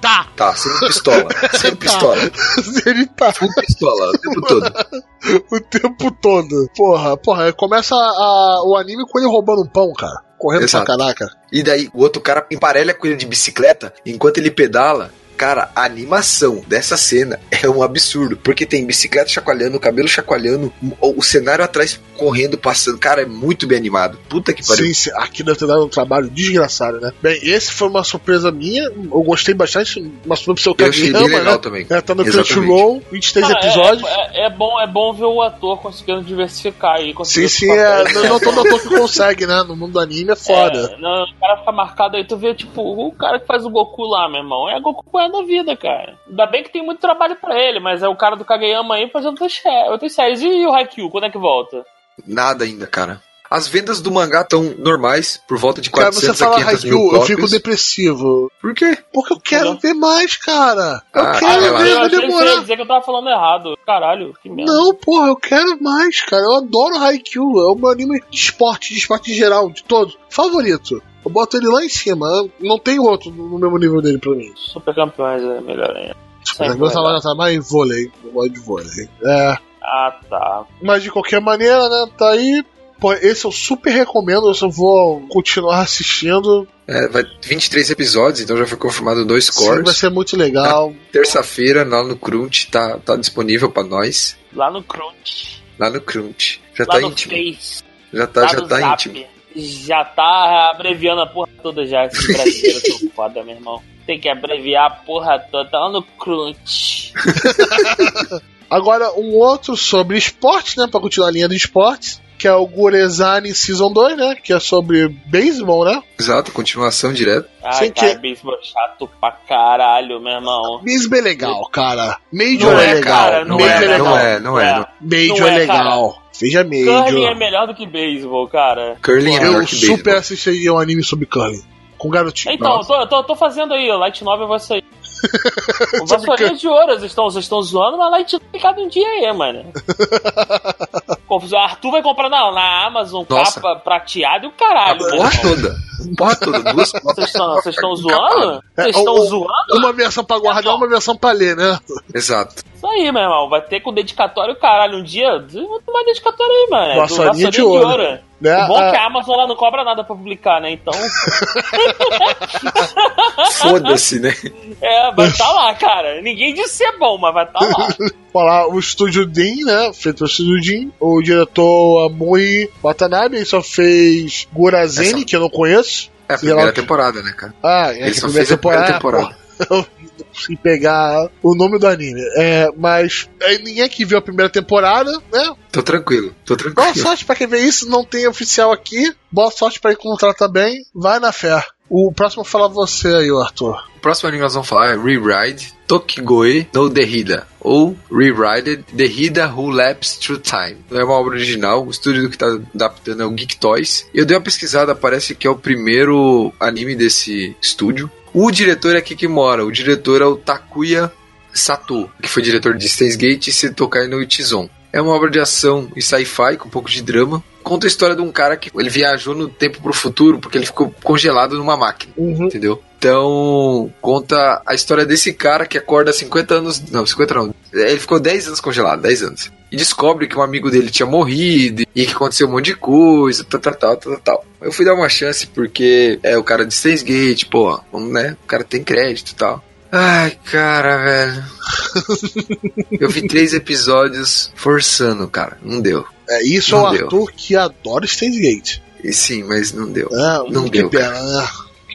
Tá, Tá, sempre pistola. Sempre (laughs) pistola. ele tá Full pistola o tempo todo. (laughs) o tempo todo. Porra, porra, começa a- o anime com ele roubando um pão, cara. Correndo Exato. pra caraca. E daí o outro cara emparelha com ele de bicicleta enquanto ele pedala. Cara, a animação dessa cena (laughs) é um absurdo. Porque tem bicicleta chacoalhando, cabelo chacoalhando, o, o cenário atrás correndo, passando. Cara, é muito bem animado. Puta que pariu. Sim, sim, aqui deve ter dado um trabalho desgraçado, né? Bem, esse foi uma surpresa minha. Eu gostei bastante. Uma surpresa pro seu Eu achei bem Kageyama, legal né? também. É, tá no. Crunchyroll, 23 Cara, é- episódios. É, é- é bom, é bom ver o ator conseguindo diversificar aí. Sim, sim, é, não, não todo ator que consegue, né? No mundo do anime é foda. É, não, o cara fica marcado aí, tu vê, tipo, o cara que faz o Goku lá, meu irmão, é Goku é da vida, cara. Ainda bem que tem muito trabalho pra ele, mas é o cara do Kageyama aí fazendo outras, outras séries. E o Haikyuu, quando é que volta? Nada ainda, cara. As vendas do mangá estão normais, por volta de Cara, 400 você a fala 500 mil Haikyuu, eu cópias. fico depressivo. Por quê? Porque eu quero Entendeu? ver mais, cara. Eu Ah, quero relaxa. ver, eu vai você demorar. dizer que eu tava falando errado. Caralho, que merda. Não, porra, eu quero mais, cara. Eu adoro Haikyuu. É o meu anime de esporte, de esporte em geral, de todos. Favorito. Eu boto ele lá em cima. Não tem outro no mesmo nível dele pra mim. Super campeões é melhor ainda. Sempre Meu trabalho melhor. tá mais em vôlei. Eu gosto de vôlei. É. Ah, tá. Mas de qualquer maneira, né? Tá aí. Pô, esse eu super recomendo. Eu só vou continuar (laughs) assistindo. É, vai 23 episódios, então já foi confirmado dois Sim, cores. vai ser muito legal. Terça-feira, lá no Crunch, tá, tá disponível pra nós. Lá no Crunch. Lá no Crunch. Já Lá tá no íntimo. Face. Já tá, lá já no tá Zap. íntimo. Já tá abreviando a porra toda já. Esse brasileiro tô (laughs) foda, meu irmão. Tem que abreviar a porra toda. Tá lá no Crunch. (laughs) Agora, um outro sobre esporte, né? Pra continuar a linha de esportes. Que é o Gurezani Season 2, né? Que é sobre beisebol, né? Exato, continuação direto. Ai, Sem cara, que- beisebol chato pra caralho, meu irmão. Beisebol é legal, cara. Major Não é, é, legal. cara, não Major é, é, não legal. é, não é, não. Major Não é, é, legal. Veja Curling é melhor do que beisebol, cara. Curling é melhor Eu que super beisebol. assistiria um anime sobre curling. Com garotinho. Então, eu tô, eu tô, eu tô fazendo aí, o Light Novel vai sair. (laughs) O Vassourinha de Ouro, vocês estão, vocês estão zoando, mas Light Novel cada um dia aí, mano. (laughs) Confusão. Arthur vai comprar na, na Amazon Nossa. capa prateada e o caralho, porra toda. Porra toda. Duas Vocês estão, vocês estão Capado. zoando? Vocês É, estão o- zoando? Uma versão pra guardar, uma versão pra ler, né? Exato. Isso aí, meu irmão. Vai ter com dedicatório, caralho. Um dia, eu vou tomar dedicatório aí, mano. É do Vassourinha de ouro. Né? O bom é que Ah, a Amazon ela não cobra nada pra publicar, né? Então, (laughs) Foda-se, né? é, vai estar lá, cara. Ninguém disse ser bom, mas vai estar lá. (laughs) falar o estúdio Dean, né? Feito pelo estúdio Dean. O diretor Amui Watanabe, ele só fez Gurazeni, Essa- que eu não conheço. É a lá primeira o temporada, né, cara? Ah, é Ele que só a fez a primeira temporada. Consegui pegar o nome do anime. É, mas é, ninguém aqui viu a primeira temporada, né? Tô tranquilo, tô Boa tranquilo. sorte pra quem vê isso, não tem oficial aqui. Boa sorte pra encontrar também. Vai na fé. O próximo falar você aí, Arthur. O próximo anime que nós vamos falar é Rewrite Tokigoe no Derrida, ou Rewrite Derrida Who Laps Through Time. Não é uma obra original, o estúdio que tá adaptando é o Geek Toys. Eu dei uma pesquisada, parece que é o primeiro anime desse estúdio. O diretor é aqui que mora, o diretor é o Takuya Sato, que foi diretor de Steins Gate e Setokai no Ichizon. É uma obra de ação e sci-fi com um pouco de drama. Conta a história de um cara que ele viajou no tempo pro futuro porque ele ficou congelado numa máquina Uhum. entendeu? Então, conta a história desse cara que acorda 50 anos. Não, 50 não. Ele ficou 10 anos congelado, 10 anos. E descobre que um amigo dele tinha morrido e que aconteceu um monte de coisa, tal, tal, tal, tal, tal. Eu fui dar uma chance porque é o cara de Stays Gate, pô, vamos, né? O cara tem crédito e tal. Ai, cara, velho. (laughs) Eu vi três episódios forçando, cara. Não deu. É, isso é o Não deu. Arthur que adora Steins Gate. E sim, mas não deu. É, Não que deu, pena, né?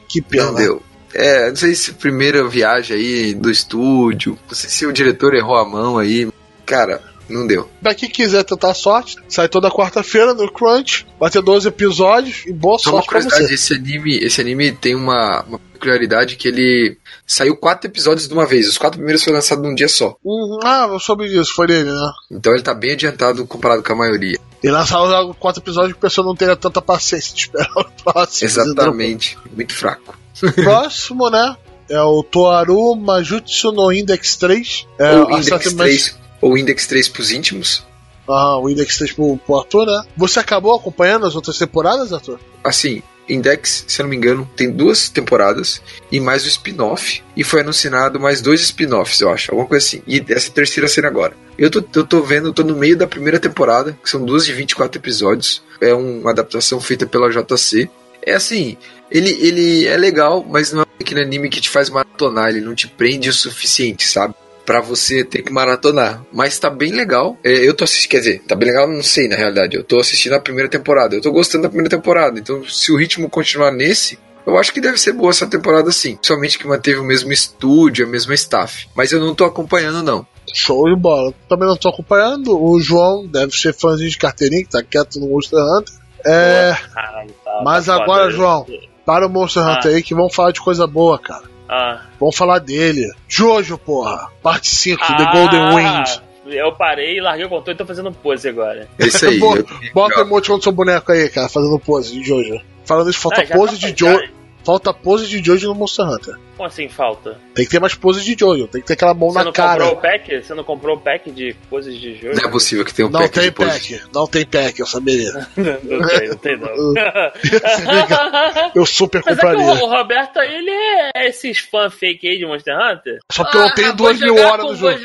Que pena. Não deu. É, não sei se primeira viagem aí do estúdio, não sei se o diretor errou a mão aí. Cara, não deu. Pra quem quiser tentar sorte, sai toda quarta-feira no Crunch, vai ter 12 episódios e boa Só uma sorte curiosidade, esse anime, esse anime tem uma, uma peculiaridade que ele saiu quatro episódios de uma vez. Os quatro primeiros foram lançados num dia só. Uhum. Ah, eu soube disso, foi dele, né? Então ele tá bem adiantado comparado com a maioria. E lançaram quatro episódios que a pessoa não tenha tanta paciência de esperar (laughs) o próximo. Exatamente. Muito fraco. Próximo, né? É o Toaru Majutsu no Index 3. É, a Index Saturn 3, ou Index 3 pros íntimos. Ah, o Index 3 pro, pro Arthur, né? Você acabou acompanhando as outras temporadas, Arthur? Assim, Index, se eu não me engano, tem duas temporadas e mais o spin-off. E foi anunciado mais dois spin-offs, eu acho. Alguma coisa assim. E essa terceira cena agora. Eu tô, eu tô vendo, tô no meio da primeira temporada, que são duas de 24 episódios. É uma adaptação feita pela JC. É assim, ele, ele é legal, mas não é aquele anime que te faz maratonar, ele não te prende o suficiente, sabe? Pra você ter que maratonar. Mas tá bem legal. É, eu tô assistindo, quer dizer, tá bem legal, não sei na realidade. Eu tô assistindo a primeira temporada. Eu tô gostando da primeira temporada. Então, se o ritmo continuar nesse, eu acho que deve ser boa essa temporada sim. Principalmente que manteve o mesmo estúdio, a mesma staff. Mas eu não tô acompanhando, não. Show de bola. Também não tô acompanhando. O João deve ser fãzinho de carteirinha, que tá quieto no Monster Hunter. É. Caralho, tá- Mas tá agora, foda. João, para o Monster Ah. Hunter aí que vamos falar de coisa boa, cara. Ah. Vamos falar dele. Jojo, porra. Parte 5, The Ah, Golden Wind. Eu parei e larguei o controle e tô fazendo pose agora. É isso aí. Bota o emoticon do seu boneco aí, cara, fazendo pose de Jojo. Falando isso, falta Ah, pose tá- de Jojo. Falta pose de Jojo no Monster Hunter. Como assim falta? Tem que ter mais pose de Jojo, tem que ter aquela mão Você na não cara. comprou o pack? Você não comprou o pack de poses de jogo? Não é possível que tenha um Não pack tem de pose. pack, não tem pack, eu saberia. (laughs) não tem, não tem não. (laughs) Eu super (laughs) Mas é que o, compraria. o Roberto, ele é esses fã fake aí de Monster Hunter. Só porque eu não tenho Ah, duas mil horas no jogo.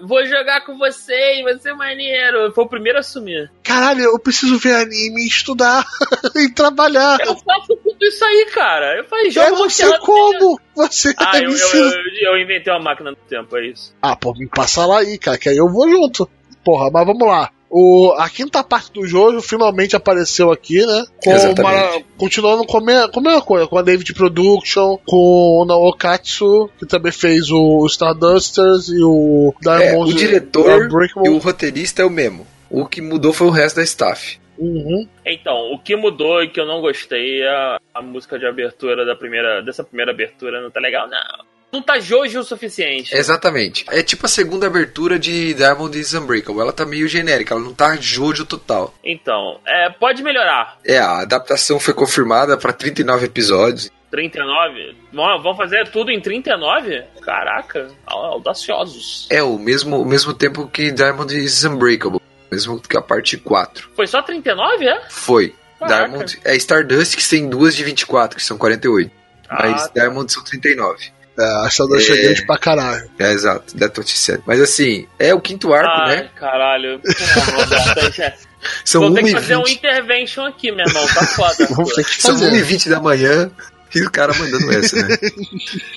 Vou jogar com vocês, vai ser maneiro. Foi o primeiro a assumir. Caralho, eu preciso ver anime, estudar (laughs) e trabalhar. Eu faço tudo isso aí, cara. Eu falei, jogo não Monster sei como. Você Ah, eu, eu, eu, eu inventei uma máquina do tempo, é isso. Ah, pô, me passa lá aí, cara, que aí eu vou junto. Porra, mas vamos lá. O, a quinta parte do jogo finalmente apareceu aqui, né? Com. Mara- continuando com a, me- com a mesma coisa, com a David Production, com o Naokatsu, que também fez o Stardusters e o É, Diamond o diretor e o roteirista é o mesmo. O que mudou foi o resto da staff. Uhum. Então, o que mudou e que eu não gostei é a, a música de abertura da primeira, dessa primeira abertura. Não tá legal, não. Não tá Jojo o suficiente. Exatamente. É tipo a segunda abertura de Diamond is Unbreakable. Ela tá meio genérica, ela não tá Jojo total. Então, é, pode melhorar. É, a adaptação foi confirmada pra 39 episódios. 39? Vamos vamos fazer tudo em 39? Caraca, audaciosos. É o mesmo, o mesmo tempo que Diamond is Unbreakable. Mesmo que a parte 4. Foi só 39, é? Foi. Caraca. Diamond é Stardust que tem duas de 24, que são 48. Mas Ah, Diamond são 39. É, a Stardust é É. grande pra caralho. É, exato. That's what she said. Mas assim, é o quinto arco, Ai, né? caralho. São (laughs) Vou ter que 1 fazer um 20 intervention aqui, meu irmão. Tá foda. Vamos ter que São fazer. 1h20 da manhã (laughs) e o cara mandando essa, né?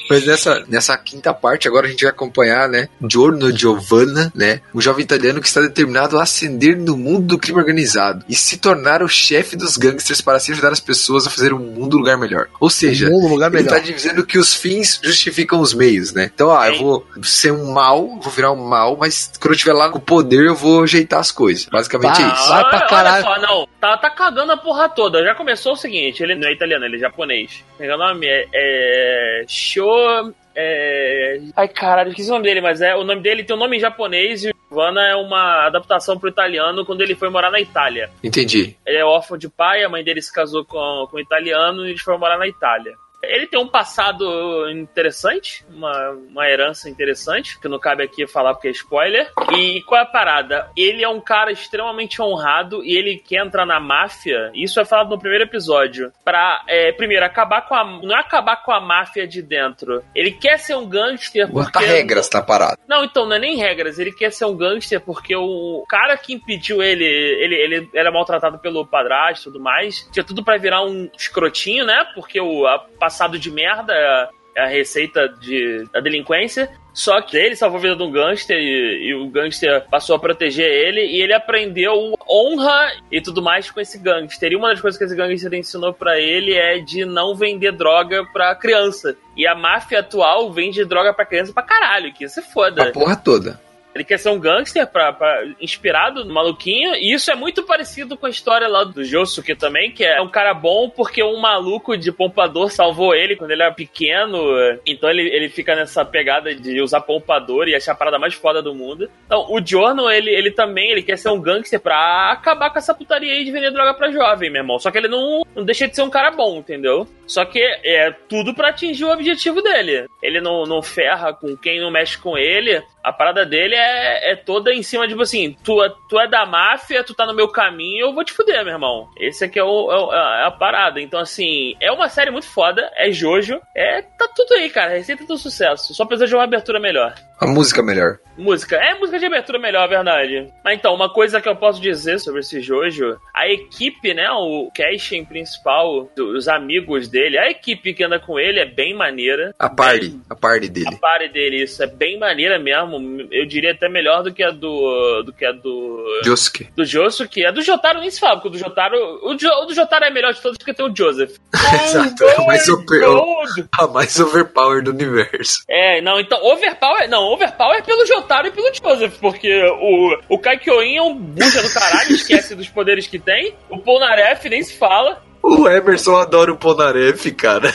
Mas nessa, nessa quinta parte, agora a gente vai acompanhar, né? Giorno Giovanna, né? Um jovem italiano que está determinado a ascender no mundo do crime organizado e se tornar o chefe dos gangsters para assim ajudar as pessoas a fazer um mundo um lugar melhor. Ou seja, Um lugar ele melhor. tá dizendo que os fins justificam os meios, né? Então, ah, eu vou ser um mal, vou virar um mal, mas quando eu estiver lá com o poder, eu vou ajeitar as coisas. Basicamente é Ah, isso. Vai pra olha caralho. só, não. Tá, tá cagando a porra toda. Já começou o seguinte: ele não é italiano, ele é japonês. Como é que é o nome? É. é Sho. É... Ai, caralho, esqueci o nome dele, mas é o nome dele tem um nome em japonês e Giovanna é uma adaptação pro italiano quando ele foi morar na Itália. Entendi. Ele é órfão de pai, a mãe dele se casou com, com um italiano e eles foram morar na Itália. Ele tem um passado interessante, uma, uma herança interessante, que não cabe aqui falar porque é spoiler. E qual é a parada? Ele é um cara extremamente honrado e ele quer entrar na máfia. Isso é falado no primeiro episódio. Pra, é, primeiro, acabar com a. Não é acabar com a máfia de dentro. Ele quer ser um gangster Bota porque. regras na parada. Não, então, não é nem regras. Ele quer ser um gangster porque o cara que impediu ele, ele, ele era maltratado pelo padrasto e tudo mais. Tinha tudo pra virar um escrotinho, né? Porque o a- passado de merda é a receita de, da delinquência. Só que ele salvou a vida de um gangster e, e o gangster passou a proteger ele e ele aprendeu honra e tudo mais com esse gangster. E uma das coisas que esse gangster ensinou pra ele é de não vender droga pra criança. E a máfia atual vende droga pra criança pra caralho, que isso é foda. A porra toda. Ele quer ser um gangster pra, pra- inspirado no maluquinho. E isso é muito parecido com a história lá do Josuke também, que é um cara bom porque um maluco de pompador salvou ele quando ele era pequeno. Então ele, ele fica nessa pegada de usar pompador e achar a parada mais foda do mundo. Então o Jorno, ele, ele também ele quer ser um gangster pra acabar com essa putaria aí de vender droga pra jovem, meu irmão. Só que ele não, não deixa de ser um cara bom, entendeu? Só que é tudo pra atingir o objetivo dele. Ele não, não ferra com quem não mexe com ele. A parada dele é, é toda em cima, tipo assim, tu, é- tu é da máfia, tu tá no meu caminho, eu vou te fuder, meu irmão. Esse aqui é, o, é, o- é a parada. Então, assim, é uma série muito foda, é Jojo, é, tá tudo aí, cara, receita do sucesso. Só precisa de uma abertura melhor. A música melhor. Música. É música de abertura melhor, verdade. Mas então, uma coisa que eu posso dizer sobre esse Jojo, a equipe, né, o casting principal, os amigos dele, a equipe que anda com ele é bem maneira. A party. A party dele. A pare dele, isso é bem maneira mesmo. Eu diria até melhor do que a do. do que a do. Josuke. Do Josuke. A do Jotaro nem se fala, porque o do Jotaro. O, jo, o do Jotaro é melhor de todos porque tem o Joseph. (laughs) Exato, é o mais God! A mais overpower do universo. É, não, então, Overpower. Não, Overpower pelo Jotaro e pelo Joseph, porque o, o Kaikyoin é um bucha do caralho, (laughs) esquece dos poderes que tem. O Polnareff nem se fala. O Emerson adora o Polnareff, cara.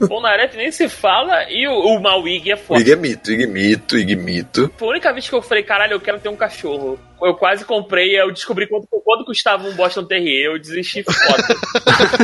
O Polnareff nem se fala. E o, o Mawig é foda. Ig é mito, Ig mito, Ig mito. Foi a única vez que eu falei, caralho, eu quero ter um cachorro. Eu quase comprei, eu descobri quanto, quanto custava um Boston Terrier, eu desisti foda.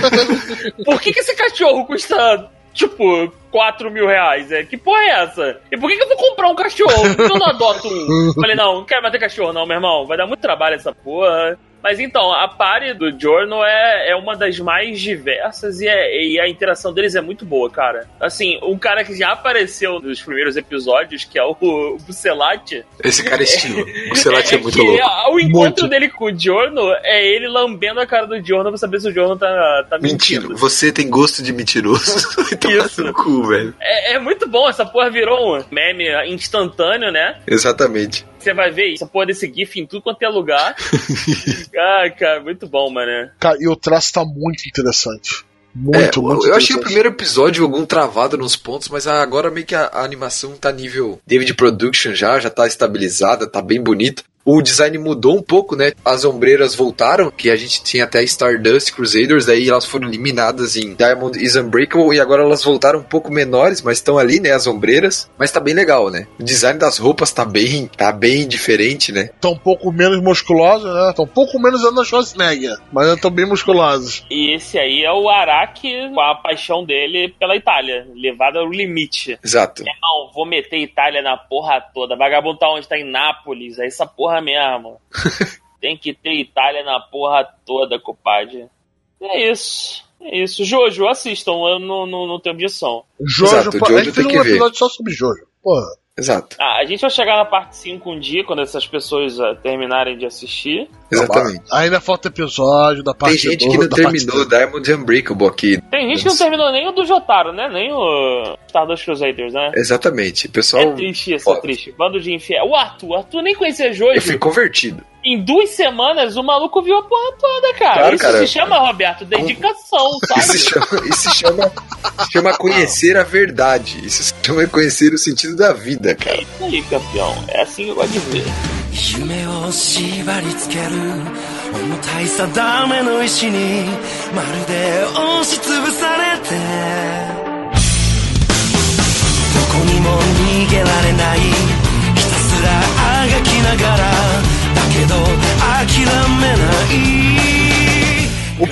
(laughs) Por que, que esse cachorro custa, tipo, 4 mil reais? É? Que porra é essa? E por que, que eu vou comprar um cachorro? Por que eu não adoto um? (laughs) Falei, não, não quero mais ter cachorro não, meu irmão. Vai dar muito trabalho essa porra. Mas então, a party do Jorno é, é uma das mais diversas e, é- e a interação deles é muito boa, cara. Assim, um cara que já apareceu nos primeiros episódios, que é o, o Bucelati, Esse cara é estilo. (laughs) O Celati é, muito que louco. O encontro Muito. dele com o Giorno é ele lambendo a cara do Giorno pra saber se o Giorno tá, tá mentindo. Você tem gosto de mentiroso. (laughs) Tomar Isso. no cu, velho. É, é muito bom, essa porra virou um meme instantâneo, né? Exatamente. Você vai ver essa porra desse GIF em tudo quanto é lugar. (laughs) ah, cara, muito bom, mano. Cara, e o traço tá muito interessante. Muito, É, muito eu achei o primeiro episódio algum travado nos pontos, mas agora meio que a, a animação tá nível David Production já, já tá estabilizada, tá bem bonita. O design mudou um pouco, né? As ombreiras voltaram, que a gente tinha até Stardust Crusaders, daí elas foram eliminadas em Diamond is Unbreakable e agora elas voltaram um pouco menores, mas estão ali, né, as ombreiras. Mas tá bem legal, né? O design das roupas tá bem, tá bem diferente, né? Tá um pouco menos musculosos, né? Tá um pouco menos Arnold Schwarzenegger, mas ainda tão bem musculosos. E esse aí é o Araki com a paixão dele pela Itália, levada ao limite. Exato. Não, vou meter Itália na porra toda. Vagabundo tá onde? Tá em Nápoles. É essa porra mesmo. (laughs) Tem que ter Itália na porra toda, compadre. É isso. É isso. Jojo, assistam. Eu não, não, não tenho objeção. Jojo, Exato, pô, Jojo a gente tem fez um ver. episódio só sobre Jojo. Porra. Exato. Ah, a gente vai chegar na parte 5 um dia, quando essas pessoas ah, terminarem de assistir. Exatamente. Ainda falta episódio da parte Tem gente do- que não da parte terminou três. Diamond Unbreakable aqui. Tem gente que não terminou nem o do Jotaro, né? Nem o Stardust Crusaders, né? Exatamente. O pessoal. É triste isso, é foda. triste. Bando de infiel. O Arthur, o Arthur nem conhecia Jojo. Eu fui convertido. Em duas semanas, o maluco viu a porra toda, cara. Claro, Isso cara. se chama, Roberto, dedicação, Isso sabe? se chama, isso se chama, se chama conhecer a verdade. Isso se chama conhecer o sentido da vida, É cara. isso aí, campeão. É assim que eu gosto de ver. 夢を縛り付ける 重たい定めの石にまるで押しつぶされて。どこにも逃げられない。ひたすらあがきながら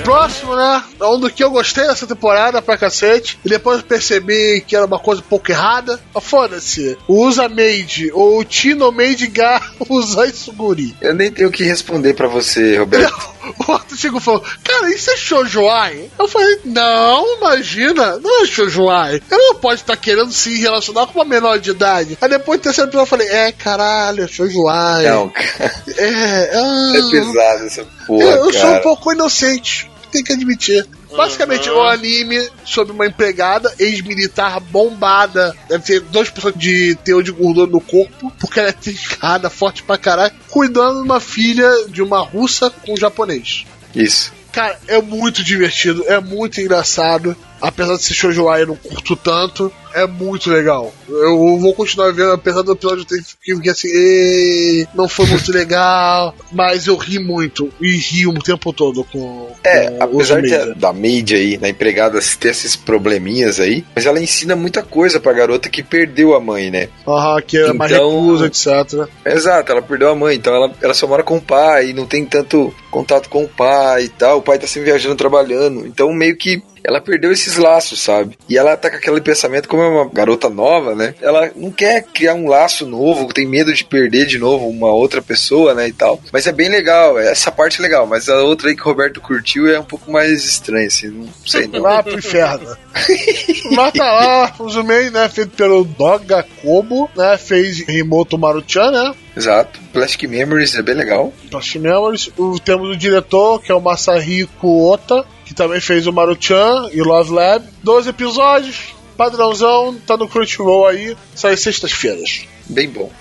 próximo, né? É um do que eu gostei dessa temporada pra cacete. E depois eu percebi que era uma coisa um pouco errada. Mas foda-se. O Usa Made ou o Tino Made (laughs) Ga usa Suguri. Eu nem tenho o que responder pra você, Roberto. (laughs) O Arthur chegou e falou: Cara, isso é Shoujoai? Eu falei: Não, imagina, não é Shoujoai. Ela não pode estar querendo se relacionar com uma menor de idade. Aí depois do terceiro episódio eu falei: É, caralho, é Shoujoai. Não, cara. É, ah, É pesado essa eu, eu sou um pouco inocente. Tem que admitir. Basicamente, o anime sobre uma empregada, ex-militar bombada, deve ter 2% de teor de gordura no corpo, porque ela é trincada, forte pra caralho, cuidando de uma filha de uma russa com um japonês. Isso. Cara, é muito divertido, é muito engraçado. Apesar de ser Shoujo eu não curto tanto. É muito legal. Eu vou continuar vendo, apesar do episódio ter que assim, "Ê, não foi muito legal. (laughs) Mas eu ri muito. E rio o tempo todo com, É, com apesar de, da Maid aí, da empregada, ter esses probleminhas aí, mas ela ensina muita coisa pra garota que perdeu a mãe, né? Aham, que é mais Então- recusa, etc. Exato, ela perdeu a mãe, então ela, ela só mora com o pai, não tem tanto contato com o pai e tal. O pai tá sempre viajando, trabalhando. Então, meio que ela perdeu esses laços, sabe? E ela tá com aquele pensamento, como é uma garota nova, né? Ela não quer criar um laço novo, tem medo de perder de novo uma outra pessoa, né? E tal. Mas é bem legal, essa parte é legal. Mas a outra aí que o Roberto curtiu é um pouco mais estranha, assim. Não sei não. Lá pro inferno. (laughs) Mas tá lá, o Zumei, né? Feito pelo Doga Kobo, né? Fez Rimoto Maruchan, né? Exato. Plastic Memories é bem legal. Plastic Memories. O, temos o diretor, que é o Masahiko Ota, que também fez o Maruchan e Love Lab. 12 episódios, padrãozão, tá no Crunchyroll aí, sai sextas-feiras. Bem bom.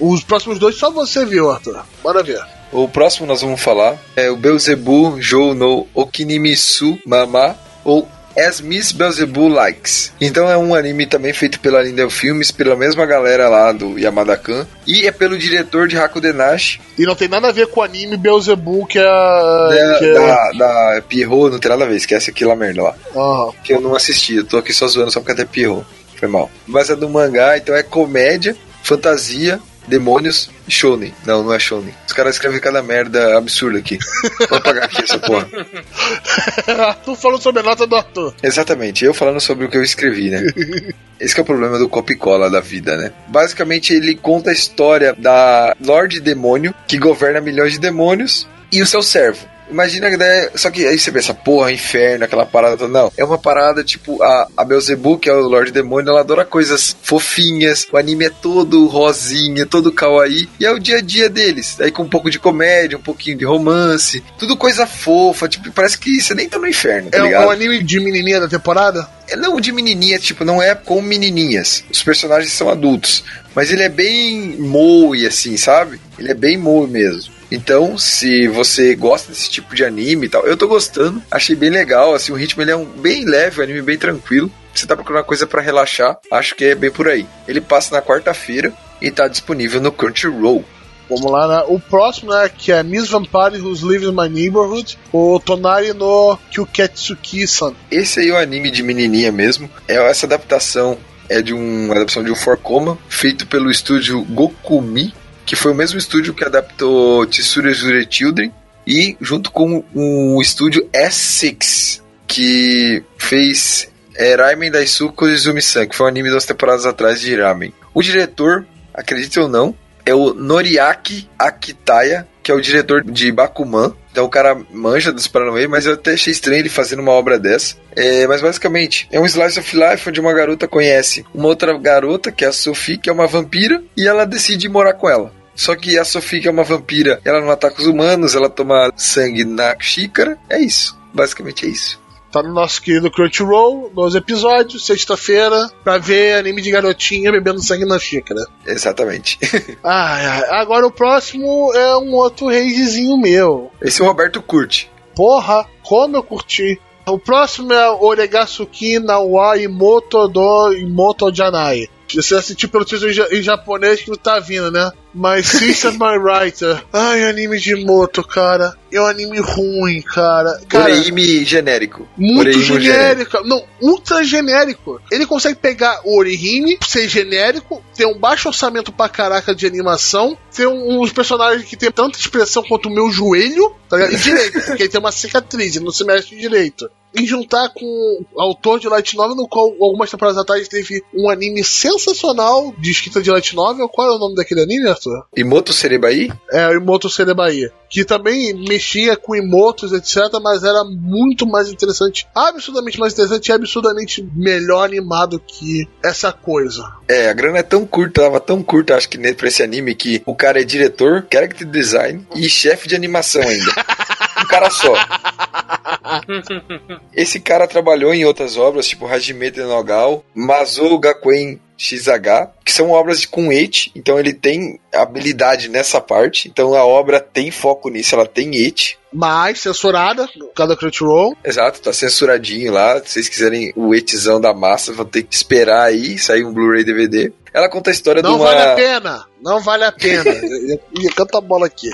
Os próximos dois só você viu, Arthur. Bora ver. O próximo nós vamos falar é o Beelzebub Jou no Okinimisu Mama ou As Miss Beelzebub Likes. Então é um anime também feito pela Lindel Filmes, pela mesma galera lá do Yamada Kan, e é pelo diretor de Hakudenashi, E não tem nada a ver com o anime Beelzebub, que é. da, que é... da, da Pierrot, não tem nada a ver, esquece aquela merda lá. Que eu não assisti, eu tô aqui só zoando só porque é Pierrot. Foi mal. Mas é do mangá, então é comédia, fantasia, demônios e shonen. Não, não é shonen. Os caras escrevem cada merda absurda aqui. Vou apagar aqui essa porra. (laughs) Arthur falando sobre a nota do Arthur. Exatamente, eu falando sobre o que eu escrevi, né? (laughs) Esse que é o problema do copicola da vida, né? Basicamente, ele conta a história da Lorde Demônio, que governa milhões de demônios, e o seu servo. Imagina que daí, só que aí você pensa, porra, inferno, aquela parada. Não, é uma parada tipo a, a Beelzebub, que é o Lorde Demônio, ela adora coisas fofinhas, o anime é todo rosinha, todo kawaii, e é o dia a dia deles. Aí com um pouco de comédia, um pouquinho de romance, tudo coisa fofa, tipo, parece que você nem tá no inferno, tá É ligado? um anime de menininha da temporada? É não de menininha, tipo, não é com menininhas. Os personagens são adultos. Mas ele é bem moe, assim, sabe? Ele é bem moe mesmo. Então, se você gosta desse tipo de anime e tal, eu tô gostando. Achei bem legal, assim, o ritmo ele é um bem leve, um anime bem tranquilo. Você tá procurando uma coisa pra relaxar, acho que é bem por aí. Ele passa na quarta-feira e tá disponível no Crunchyroll. Vamos lá, né? O próximo, né, que é Miss Vampire Who's Lives in My Neighborhood, o Tonari no Kyuketsuki-san. Esse aí é o anime de menininha mesmo. É essa adaptação é de um, uma adaptação de um Forcoma feito pelo estúdio Gokumi, que foi o mesmo estúdio que adaptou Tsuru Zure Children e junto com o estúdio S6 que fez é, Raimen Daisuko Izumi-san, que foi um anime duas temporadas atrás de Ramen. O diretor, acredite ou não, é o Noriaki Akitaya, que é o diretor de Bakuman. Então o cara manja dos Paranauê, mas eu até achei estranho ele fazendo uma obra dessa. É, mas basicamente, é um slice of life onde uma garota conhece uma outra garota, que é a Sophie, que é uma vampira, e ela decide morar com ela. Só que a Sophie, que é uma vampira, ela não ataca os humanos, ela toma sangue na xícara. É isso. Basicamente é isso. Tá no nosso querido Crunchyroll, 12 episódios, sexta-feira, pra ver anime de garotinha bebendo sangue na xícara. Exatamente. (laughs) Ai. Agora o próximo é um outro ragezinho meu. Esse o Roberto curte. Porra, como eu curti. O próximo é Oregasuki Nawa Imoto do Imoto Janai. Você assistiu pelo título em ja- em japonês que não tá vindo, né? My Sister, My Writer. Ai, anime de moto, cara. É um anime ruim, cara. Cara, Oreime genérico. muito Oreimo genérico. Não, ultra genérico. Ele consegue pegar o Orihime, ser genérico, ter um baixo orçamento pra caraca de animação, ter um- uns personagens que tem tanta expressão quanto o meu joelho, tá ligado? E direito, (laughs) porque ele tem uma cicatriz, ele não se mexe direito. E juntar com o autor de Light Novel, no qual algumas temporadas atrás teve um anime sensacional de escrita de Light Novel. Qual é o nome daquele anime, Arthur? Imoto Serebai? É, o Imoto Serebaí. Que também mexia com Imotos, etc., mas era muito mais interessante, absurdamente mais interessante e absurdamente melhor animado que essa coisa. É, a grana é tão curta, tava tão curta, acho que ne- pra esse anime, que o cara é diretor, character design e chefe de animação ainda. (laughs) cara só. (laughs) Esse cara trabalhou em outras obras, tipo Hajime de Nogal, Mazou Gakuen XH, que são obras com et, então ele tem habilidade nessa parte, então a obra tem foco nisso, ela tem et. Mas censurada, por causa da Crunchyroll. Exato, tá censuradinho lá. Se vocês quiserem o etzão da massa, vão ter que esperar aí sair um Blu-ray DVD. Ela conta a história Não de uma. vale a pena. Não vale a pena. (laughs) Canta a bola aqui.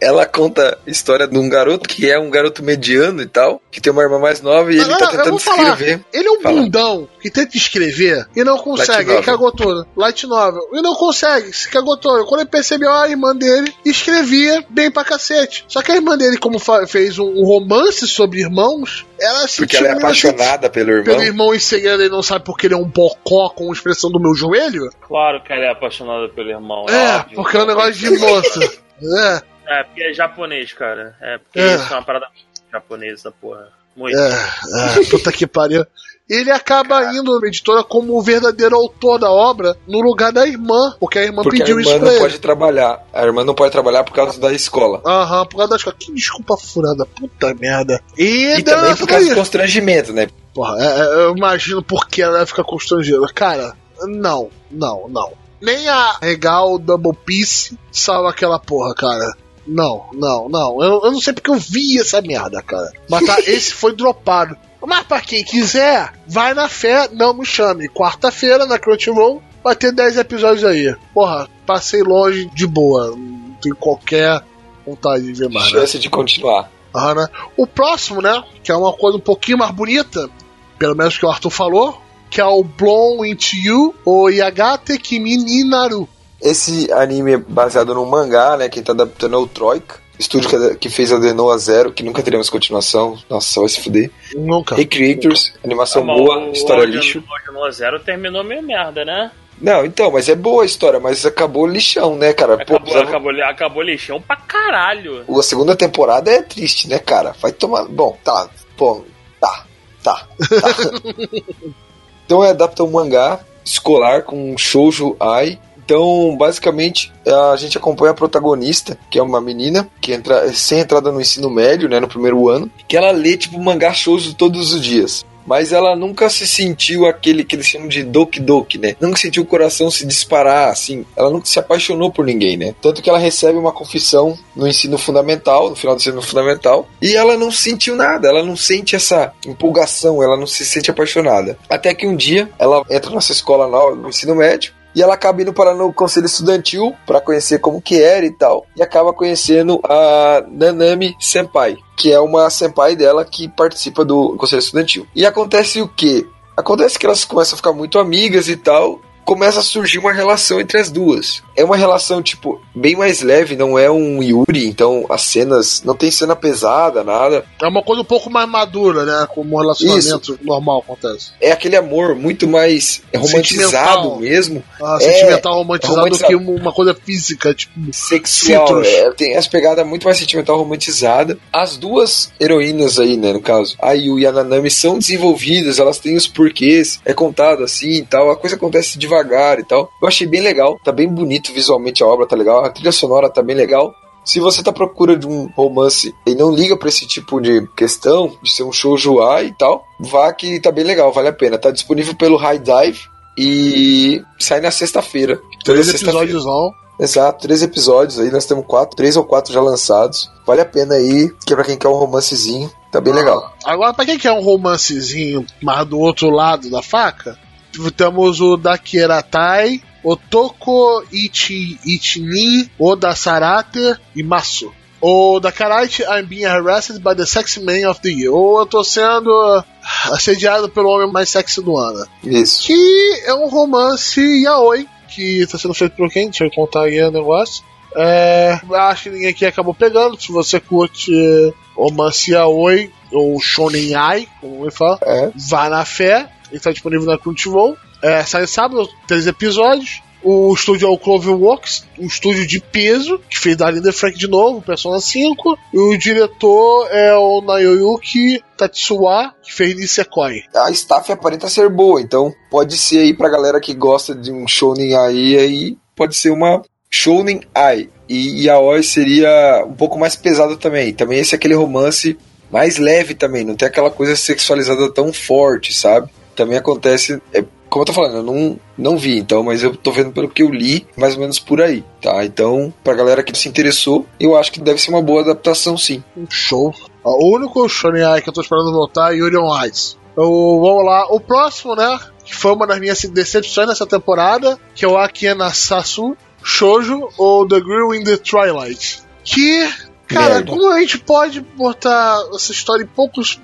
Ela conta a história de um garoto que é um garoto mediano e tal, que tem uma irmã mais nova e ele Não, tá tentando falar. escrever. Ele é um Fala. bundão que tenta escrever e não consegue. Ele cagou todo. Light novel. E não consegue. Se cagou todo. Quando ele percebeu, a irmã dele escrevia bem pra cacete. Só que a irmã dele, como fez um, um romance sobre irmãos, ela se Porque ela é apaixonada pelo irmão. pelo irmão em segredo. Ele não sabe porque ele é um bocó com expressão do meu joelho. Claro que ela é apaixonada pelo irmão. É, óbvio. porque é um negócio de moça. (laughs) É. É, porque é japonês, cara. É, porque É. isso é uma parada japonesa, porra. Muito. É, é, puta que pariu. Ele acaba indo na editora como o verdadeiro autor da obra no lugar da irmã, porque a irmã Porque a pediu irmã isso pra não ele. pode trabalhar. A irmã não pode trabalhar por causa da escola. Aham, por causa da escola. Que desculpa furada, puta merda. E, E também por causa do constrangimento, né? Porra, é, é, eu imagino por que ela fica constrangida. Cara, não, não, não. Nem a Regal Double Piece salva aquela porra, cara. Não, não, não. Eu, eu não sei porque eu vi essa merda, cara. Mas tá, (laughs) esse foi dropado. Mas pra quem quiser, vai na fé, não me chame. Quarta-feira na Crunchyroll vai ter 10 episódios aí. Porra, passei longe de boa. Não tenho qualquer vontade de ver mais. né? Chance de continuar. Aham, né? O próximo, né? Que é uma coisa um pouquinho mais bonita, pelo menos que o Arthur falou, que é o Blown Into You, ou Yagate Kimi ni Naru. Esse anime é baseado num mangá, né? Quem tá adaptando é o Troika. Estúdio que, que fez a Denoa Zero, que nunca teremos continuação. Nossa, vai se fuder. Nunca. Hey Creators, animação Mas boa, o história lixo. Audio no Zero terminou meio merda, né? Não, então, mas é boa a história, mas acabou lixão, né, cara? Pô, Acabou, precisava- acabou, acabou lixão pra caralho. A segunda temporada é triste, né, cara? Vai tomar. Bom, tá. Bom, tá. Tá. tá. (laughs) então é adapta um mangá escolar com um shoujo ai. Então, basicamente, a gente acompanha a protagonista, que é uma menina que entra sem entrada no ensino médio, né, no primeiro ano, que ela lê tipo mangá shoujo todos os dias. Mas ela nunca se sentiu aquele que eles chamam de doki doki, né? Nunca sentiu o coração se disparar, assim. Ela nunca se apaixonou por ninguém, né? Tanto que ela recebe uma confissão no ensino fundamental, no final do ensino fundamental, e ela não sentiu nada, ela não sente essa empolgação, ela não se sente apaixonada. Até que um dia ela entra nessa escola nova, no ensino médio, e ela acaba indo para no conselho estudantil para conhecer como que era e tal. E acaba conhecendo a Nanami Senpai, que é uma senpai dela que participa do conselho estudantil. E acontece o quê? Acontece que elas começam a ficar muito amigas e tal. Começa a surgir uma relação entre as duas. É uma relação, tipo, bem mais leve, não é um Yuri, então as cenas. Não tem cena pesada, nada. É uma coisa um pouco mais madura, né? Como um relacionamento normal acontece. É aquele amor muito mais romantizado mesmo. Ah, É, sentimental romantizado, romantizado. do que uma coisa física, tipo. sexual. É, tem as pegadas muito mais sentimental romantizada. As duas heroínas aí, né, no caso, a Yu e a Nanami são desenvolvidas, elas têm os porquês, é contado assim e tal, a coisa acontece devagar e tal. Eu achei bem legal, tá bem bonito visualmente a obra, tá legal, a trilha sonora tá bem legal. Se você tá à procura de um romance e não liga pra esse tipo de questão, de ser um shoujo e tal, vá que tá bem legal, vale a pena. Tá disponível pelo High Dive e sai na sexta-feira. Três sexta-feira. episódios não. Exato, três episódios aí, nós temos quatro, três ou quatro já lançados. Vale a pena aí, que é pra quem quer um romancezinho, tá bem legal. Agora, pra quem quer um romancezinho mais do outro lado da faca, temos o Dakiratai, Otoko Ichi Ichini, Oda Sarate e Masu. O Dakarite, I'm being harassed by the sexy man of the year. Ou eu tô sendo assediado pelo homem mais sexy do ano. Isso. Que é um romance yaoi, que tá sendo feito por quem? Deixa eu contar aí o negócio. É, acho que ninguém aqui acabou pegando. Se você curte romance yaoi ou shonen ai, como eu falo, É. vá na fé. Ele está disponível na Crunchyroll. É, sai sábado, três episódios. O estúdio é o Cloverworks, um estúdio de peso, que fez da Linda Frank de novo, Persona 5. E o diretor é o Naoyuki Tatsuya, que fez Nisekoi. A staff aparenta ser boa, então pode ser aí pra galera que gosta de um shounen aí, aí pode ser uma shounen ai. E Yaoi seria um pouco mais pesado também. Também esse é aquele romance mais leve também, não tem aquela coisa sexualizada tão forte, sabe? Também acontece, é, como eu tô falando, eu não, não vi, então, mas eu tô vendo pelo que eu li, mais ou menos por aí, tá? Então, pra galera que se interessou, eu acho que deve ser uma boa adaptação, sim. Um show. O único Shonen Ai que eu tô esperando voltar é Yuri on Ice. Eu, vamos lá. O próximo, né? Que foi uma das minhas decepções nessa temporada, que é o Akiena Sasu Shoujo ou The Girl in the Twilight. Que, cara, Merda. como a gente pode botar essa história em poucos,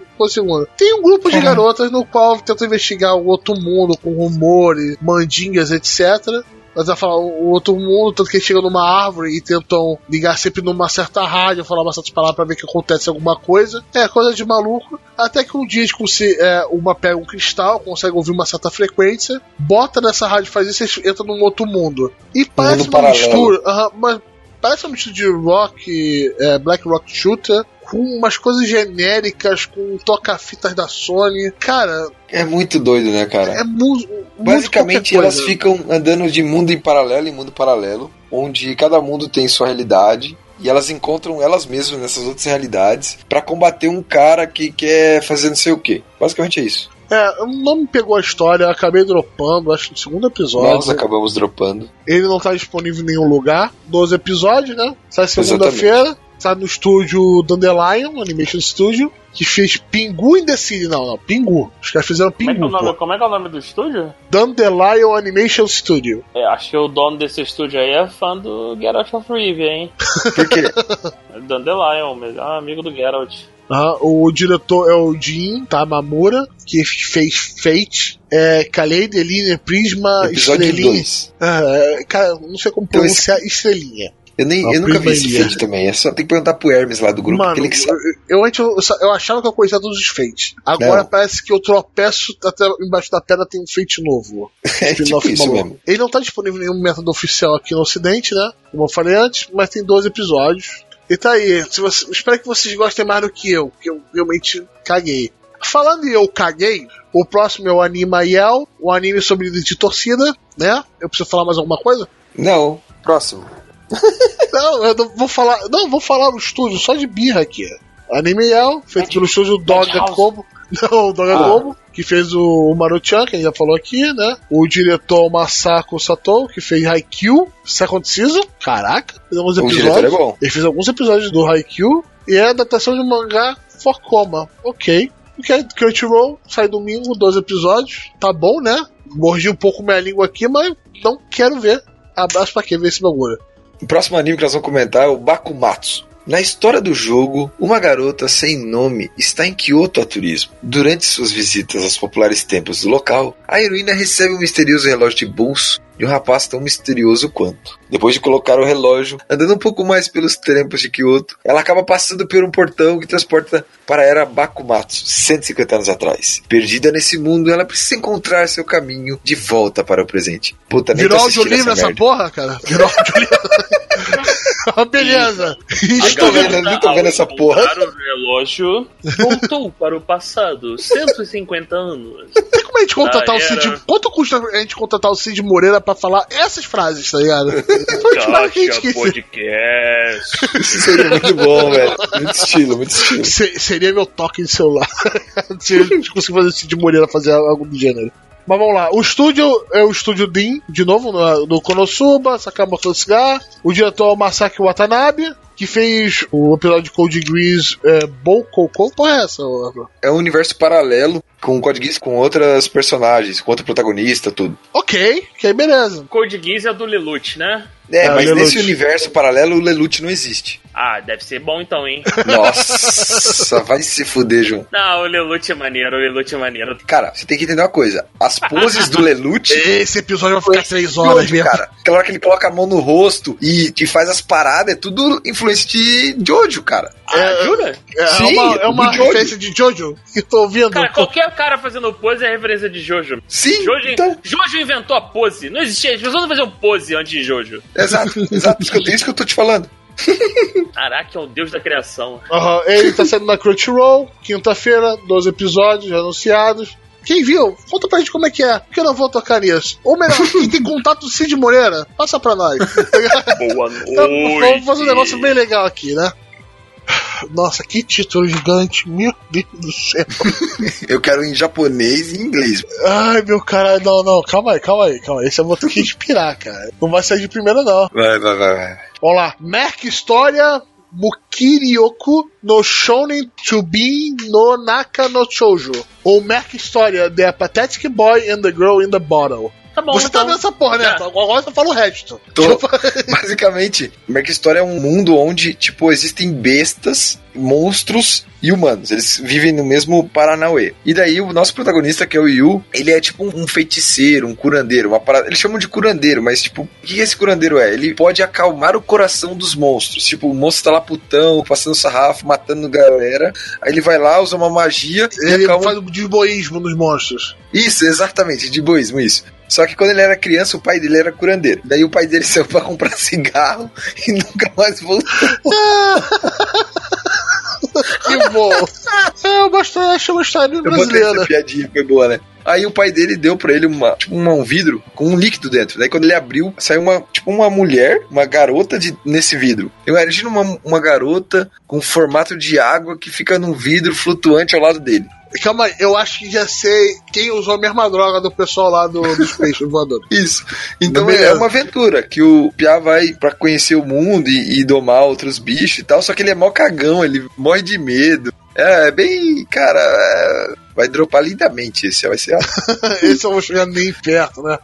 Tem um grupo de garotas no qual tenta investigar o outro mundo com rumores, mandingas, etc. Mas vai falar o outro mundo, tanto que eles chegam numa árvore e tentam ligar sempre numa certa rádio, falar uma certa palavra pra ver que acontece alguma coisa. É coisa de maluco. Até que um dia eles consi- é, uma pega um cristal, consegue ouvir uma certa frequência, bota nessa rádio, faz isso e eles entram num outro mundo. E parece mundo uma paralelo. mistura. aham, mas parece uma mistura de rock, é, black rock shooter. Com umas coisas genéricas, com toca-fitas da Sony. Cara, É muito doido, né, cara? é mu muito Basicamente, elas ficam andando de mundo em paralelo em mundo paralelo, onde cada mundo tem sua realidade. E elas encontram elas mesmas nessas outras realidades pra combater um cara que quer fazer não sei o que. Basicamente é isso. É, não me pegou a história, eu acabei dropando, acho que no segundo episódio. Nós acabamos dropando. Ele não tá disponível em nenhum lugar. 12 episódios, né? Sai segunda-feira. Sai no estúdio Dandelion, Animation Studio, que fez Pingu in the City. Não, não, Pingu. Os caras fizeram Como é, é Pingu. nome, como é que é o nome do estúdio? Dandelion Animation Studio. É, acho que o dono desse estúdio aí é fã do Geralt of Rivia, hein? (laughs) Por quê? É Dandelion, é um amigo do Geralt. O diretor é o Jin Tamamura, que fez Fate, é, Kalei, Deline, Prisma, Episódio Estrelinha. 2. É, cara, não sei como Então, pronunciar Estrelinha. Eu, nem, eu nunca vi esse feed também. É só tem que perguntar pro Hermes lá do grupo, Mano, que ele que sabe. eu, eu antes eu, eu achava que eu conhecia todos os Fates. Agora Não. parece que eu tropeço até embaixo da pedra tem um Fate novo. (laughs) É tipo isso mesmo. Ele não tá disponível em nenhum método oficial aqui no ocidente, né? Como eu falei antes, mas tem 12 episódios. E tá aí. Se você, espero que vocês gostem mais do que eu, que eu realmente caguei. Falando em eu caguei, o próximo é o Anima Yell, o anime sobre de torcida, né? Eu preciso falar mais alguma coisa? Não, próximo. (laughs) Não, eu não vou falar. Não, vou falar no estúdio, só de birra aqui. Anime Yell, feito pelo estúdio Doga. Kobo. (laughs) Não, o Doga Ah. Kobo, que fez o, o Maruchan, que a gente já falou aqui, né? O diretor Masako Sato, que fez Haikyuu, Second Season. Caraca, fez alguns episódios. é bom. Ele fez alguns episódios do Haikyuu. E é a adaptação de um mangá for coma. Ok. Ok, Crunchyroll, sai domingo, 12 episódios. Tá bom, né? Mordi um pouco minha língua aqui, mas não quero ver. Abraço pra quem ver esse bagulho. O próximo anime que nós vamos comentar é o Bakumatsu. Na história do jogo, uma garota sem nome está em Kyoto a turismo. Durante suas visitas aos populares templos do local, a heroína recebe um misterioso relógio de bolso de um rapaz tão misterioso quanto. Depois de colocar o relógio, andando um pouco mais pelos templos de Kyoto, ela acaba passando por um portão que transporta para a era Bakumatsu, 150 anos atrás. Perdida nesse mundo, ela precisa encontrar seu caminho de volta para o presente. Puta, nem Virou audiolivro essa essa porra, cara? Virou audiolivro. Ah, (laughs) Beleza. Tô vendo, nem tô vendo essa porra. O relógio voltou (laughs) para o passado, 150 anos. Tem como a gente contratar Ah, o Cid. Quanto custa a gente contratar o Cid Moreira pra falar essas frases, tá ligado? Foi o que mais que a gente Gacha quis. Podcast. Isso seria muito bom, velho. Muito estilo, muito estilo. Se- seria meu toque de celular. (laughs) Se a gente conseguir fazer o Cid Moreira fazer algo do gênero. Mas vamos lá, o estúdio é o estúdio Din, de novo, no, no Konosuba, Sakamoto Cigar. O diretor é o Masaki Watanabe, que fez o episódio de Code Grease é, Boku. Qual porra é essa? É um universo paralelo com Code Geass, com outras personagens, com outro protagonista, tudo. Ok, ok, beleza. Code Geass é do Lelouch, né? É, Ah, mas Lelouch. nesse universo paralelo o Lelouch não existe. Ah, deve ser bom então, hein? (laughs) Nossa, vai se fuder, João. Não, o Lelouch é maneiro, o Lelouch é maneiro. Cara, você tem que entender uma coisa. As poses do Lelouch... (laughs) Esse episódio vai ficar três horas mesmo. cara. Aquela hora que ele coloca a mão no rosto e que faz as paradas, é tudo influência de Jojo, cara. Ah, jura? É Sim, uma, é uma do Jojo. referência de Jojo que tô ouvindo. Cara, qualquer cara fazendo pose é referência de Jojo. Sim, Jojo, então... Jojo inventou a pose. Não existia. As pessoas não faziam pose antes de Jojo. Exato, exato. Isso que eu, isso que eu tô te falando. (laughs) Caraca, é o deus da criação. Aham, ele tá saindo na Crunchyroll, quinta-feira, 12 episódios anunciados. Quem viu, conta pra gente como é que é, porque eu não vou tocar nisso. Ou melhor, quem tem contato do Cid Moreira, passa pra nós. (laughs) Boa Então, vamos fazer um negócio bem legal aqui, né? Nossa, que título gigante, meu Deus do céu. (laughs) Eu quero em japonês e em inglês. Ai, meu caralho, não, não, calma aí, calma aí, calma aí. Esse eu vou ter que inspirar, cara. Não vai sair de primeira, não. Vai, vai, vai. Vamos lá. Merc História Mukiryoku no Shonen to be no Naka no Shoujo. Ou Merc História The Pathetic Boy and the Girl in the Bottle. Tá bom, Você tá então. vendo essa porra, né? É. Agora você fala o resto. Tô. (laughs) Basicamente, Merc Story é um mundo onde, tipo, existem bestas, monstros e humanos. Eles vivem no mesmo Paranauê. E daí o nosso protagonista, que é o Yu, ele é tipo um, um feiticeiro, um curandeiro, uma parada. Eles chamam de curandeiro, mas tipo, o que esse curandeiro é? Ele pode acalmar o coração dos monstros. Tipo, o monstro tá lá putão, passando sarrafo, matando galera. Aí ele vai lá, usa uma magia e Ele acalma faz o desboísmo nos monstros. isso, exatamente, de boísmo, isso. Só que quando ele era criança, o pai dele era curandeiro. Daí o pai dele saiu pra comprar (laughs) cigarro e nunca mais voltou. (laughs) Que bom. é uma história, acho uma história Eu botei essa brasileira. piadinha, foi boa, né? Aí o pai dele deu pra ele uma, tipo, uma- um vidro com um líquido dentro. Daí quando ele abriu, saiu uma, tipo, uma mulher, uma garota de, nesse vidro. Eu imagino uma, uma garota com formato de água que fica num vidro flutuante ao lado dele. Calma aí, eu acho que já sei quem usou a mesma droga do pessoal lá do, dos peixes voadores. Isso. Então Beleza. é uma aventura que o Pia vai pra conhecer o mundo e, e domar outros bichos e tal. Só que ele é mó cagão, ele morre de medo. É, é bem. Cara, é, vai dropar lindamente esse. Vai ser. (laughs) Esse eu vou chegar nem perto, né?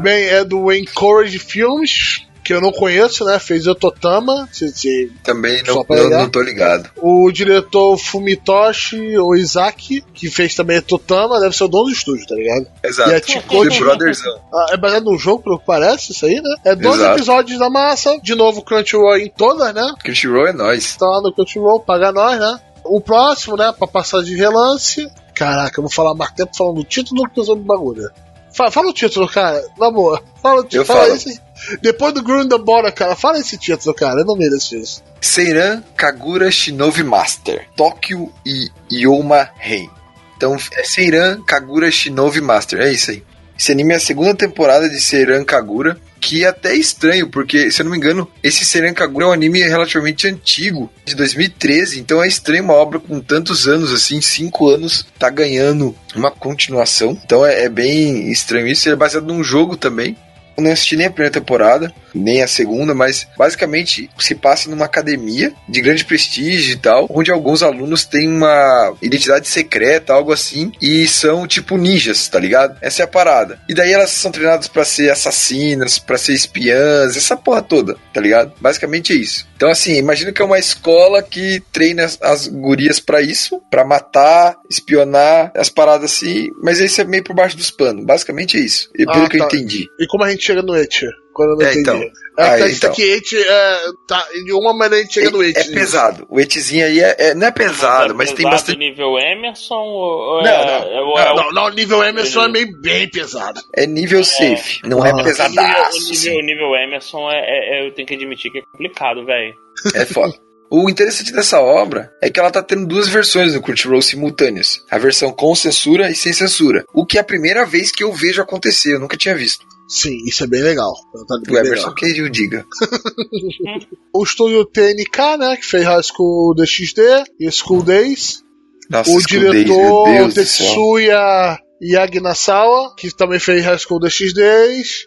Bem, é do Encourage Films, que eu não conheço, né? Fez Ototama. Se, se, Também não, pra não, tô ligado. O diretor Fumitoshi Oizaki, que fez também Totama, deve ser o dono do estúdio, tá ligado? Exato. E a Chikoti- The Brothersão. Ah, é baseado num jogo, pelo que parece, isso aí, né? É 12 Exato. episódios da massa, de novo Crunchyroll em todas, né? Crunchyroll é nóis. Tá lá no Crunchyroll, paga nós, né? O próximo, né, pra passar de relance. Caraca, eu vou falar mais tempo falando o título do que usando o bagulho. Fala, fala o título, cara, na boa. Fala o título, Eu fala falo. esse. Depois do Border, cara, fala esse título, cara, eu não mereço isso. Seiran Kagura Shinobi Master. Tóquio e Yoma Rei. Então é Seiran Kagura Shinobi Master. É isso aí. Esse anime é a segunda temporada de Seiran Kagura. Que é até estranho, porque, se eu não me engano, esse Seiran Kagura é um anime relativamente antigo, de 2013. Então é estranho uma obra com tantos anos, assim, cinco anos, tá ganhando uma continuação. Então é, é bem estranho isso. Ele é baseado num jogo também. Eu não assisti nem a primeira temporada, nem a segunda, mas basicamente se passa numa academia de grande prestígio e tal, onde alguns alunos têm uma identidade secreta, algo assim, e são tipo ninjas, tá ligado? Essa é a parada. E daí elas são treinadas pra ser assassinas, pra ser espiãs, essa porra toda, tá ligado? Basicamente é isso. Então assim, imagina que é uma escola que treina as, as gurias pra isso, pra matar, espionar, as paradas assim, mas isso é meio por baixo dos panos. Basicamente é isso. E pelo Ah, que eu tá. entendi. E como a gente chega no Etcher? Quando eu não É, entendi. então. É, Ah, tá, então. aqui, Etcher, é, tá, de uma maneira a gente chega no É, Etcher. é pesado. O etzinho aí é, é- não é pesado, mas tem Pesado bastante. nível Emerson ou ou Não, é, não. é Não, não, o nível Emerson é meio bem pesado. É nível safe, não é Ah. o pesadaço. nível, o assim. nível, o nível Emerson é, é- é- eu tenho que admitir que é complicado, velho. É foda. O interessante dessa obra é que ela tá tendo duas versões no Crunchyroll simultâneas. A versão com censura e sem censura. O que é a primeira vez que eu vejo acontecer, eu nunca tinha visto. Sim, isso é bem legal. Tá bem O. Emerson que eu diga. (laughs) O estúdio TNK, né, que fez High School DxD e School Days. Nossa, o School Days, diretor céu. Tetsuya Yagnasawa, que também fez High School DxD.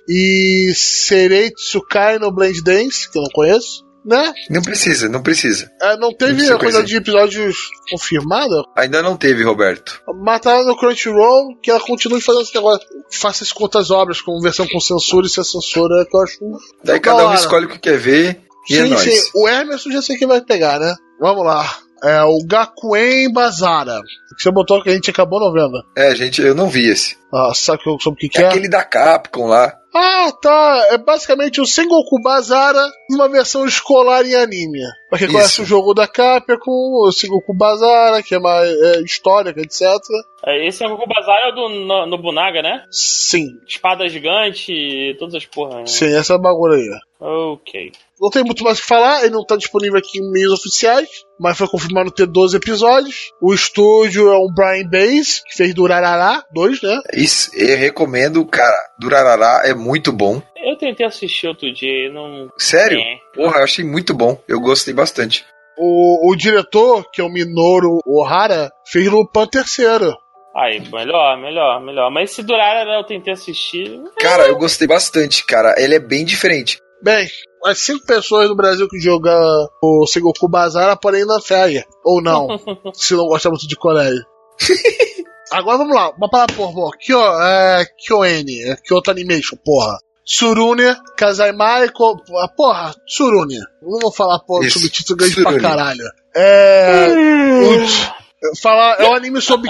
E Serei Tsukai no Blend Dance, que eu não conheço. Né? Não precisa, não precisa. É, não teve precisa a coisa de episódios confirmada. Ainda não teve, Roberto. Mataram no Crunchyroll, que ela continue fazendo esse negócio. Faça as contas obras com versão com censura e sem censura, que eu acho. Daí da cada um escolhe o que quer ver e é sim, nóis. sim. O Emerson já sei quem vai pegar, né? Vamos lá. É o Gakuen Bazara. Que você botou que a gente acabou não vendo. É, gente, eu não vi esse. Ah, sabe que sobre o que, que É é? aquele da Capcom lá. Ah, tá. É basicamente o Sengoku Bazara numa versão escolar em anime. Pra quem Isso. conhece o jogo da Capcom, o Sengoku Bazara, que é mais é, histórica, etc. É, Esse é o Bazar é o do no, Nobunaga, né? Sim, Espada gigante e todas as porra. né? sim, essa é a bagulho aí. Ok. Não tem muito mais o que falar, ele não tá disponível aqui em meios oficiais, mas foi confirmado ter 12 episódios. O estúdio é o Brian Bass, que fez Durarará 2, né? Isso, eu recomendo, cara. Durarará é muito bom. Eu tentei assistir outro dia e não. Sério? É. Porra, eu achei muito bom. Eu gostei bastante. O, o diretor, que é o Minoru Ohara, fez Lupin terceiro. Aí, melhor, melhor, melhor. Mas se durar, eu tentei assistir. Cara, eu gostei bastante, cara. Ele é bem diferente. Bem, as cinco pessoas do Brasil que jogam o Sengoku Bazar podem ir na férias. Ou não, (laughs) se não gosta muito de colégio. (laughs) Agora vamos lá, uma palavra por favor. Kyo, é, Kyoene, é Kyoto Animation, porra. Surune, Kazaimai, Ko- ah, porra, Surune. Não vou falar porra, Isso, subtítulo grande pra Tsurune. caralho. É. o- falar, é um anime sobre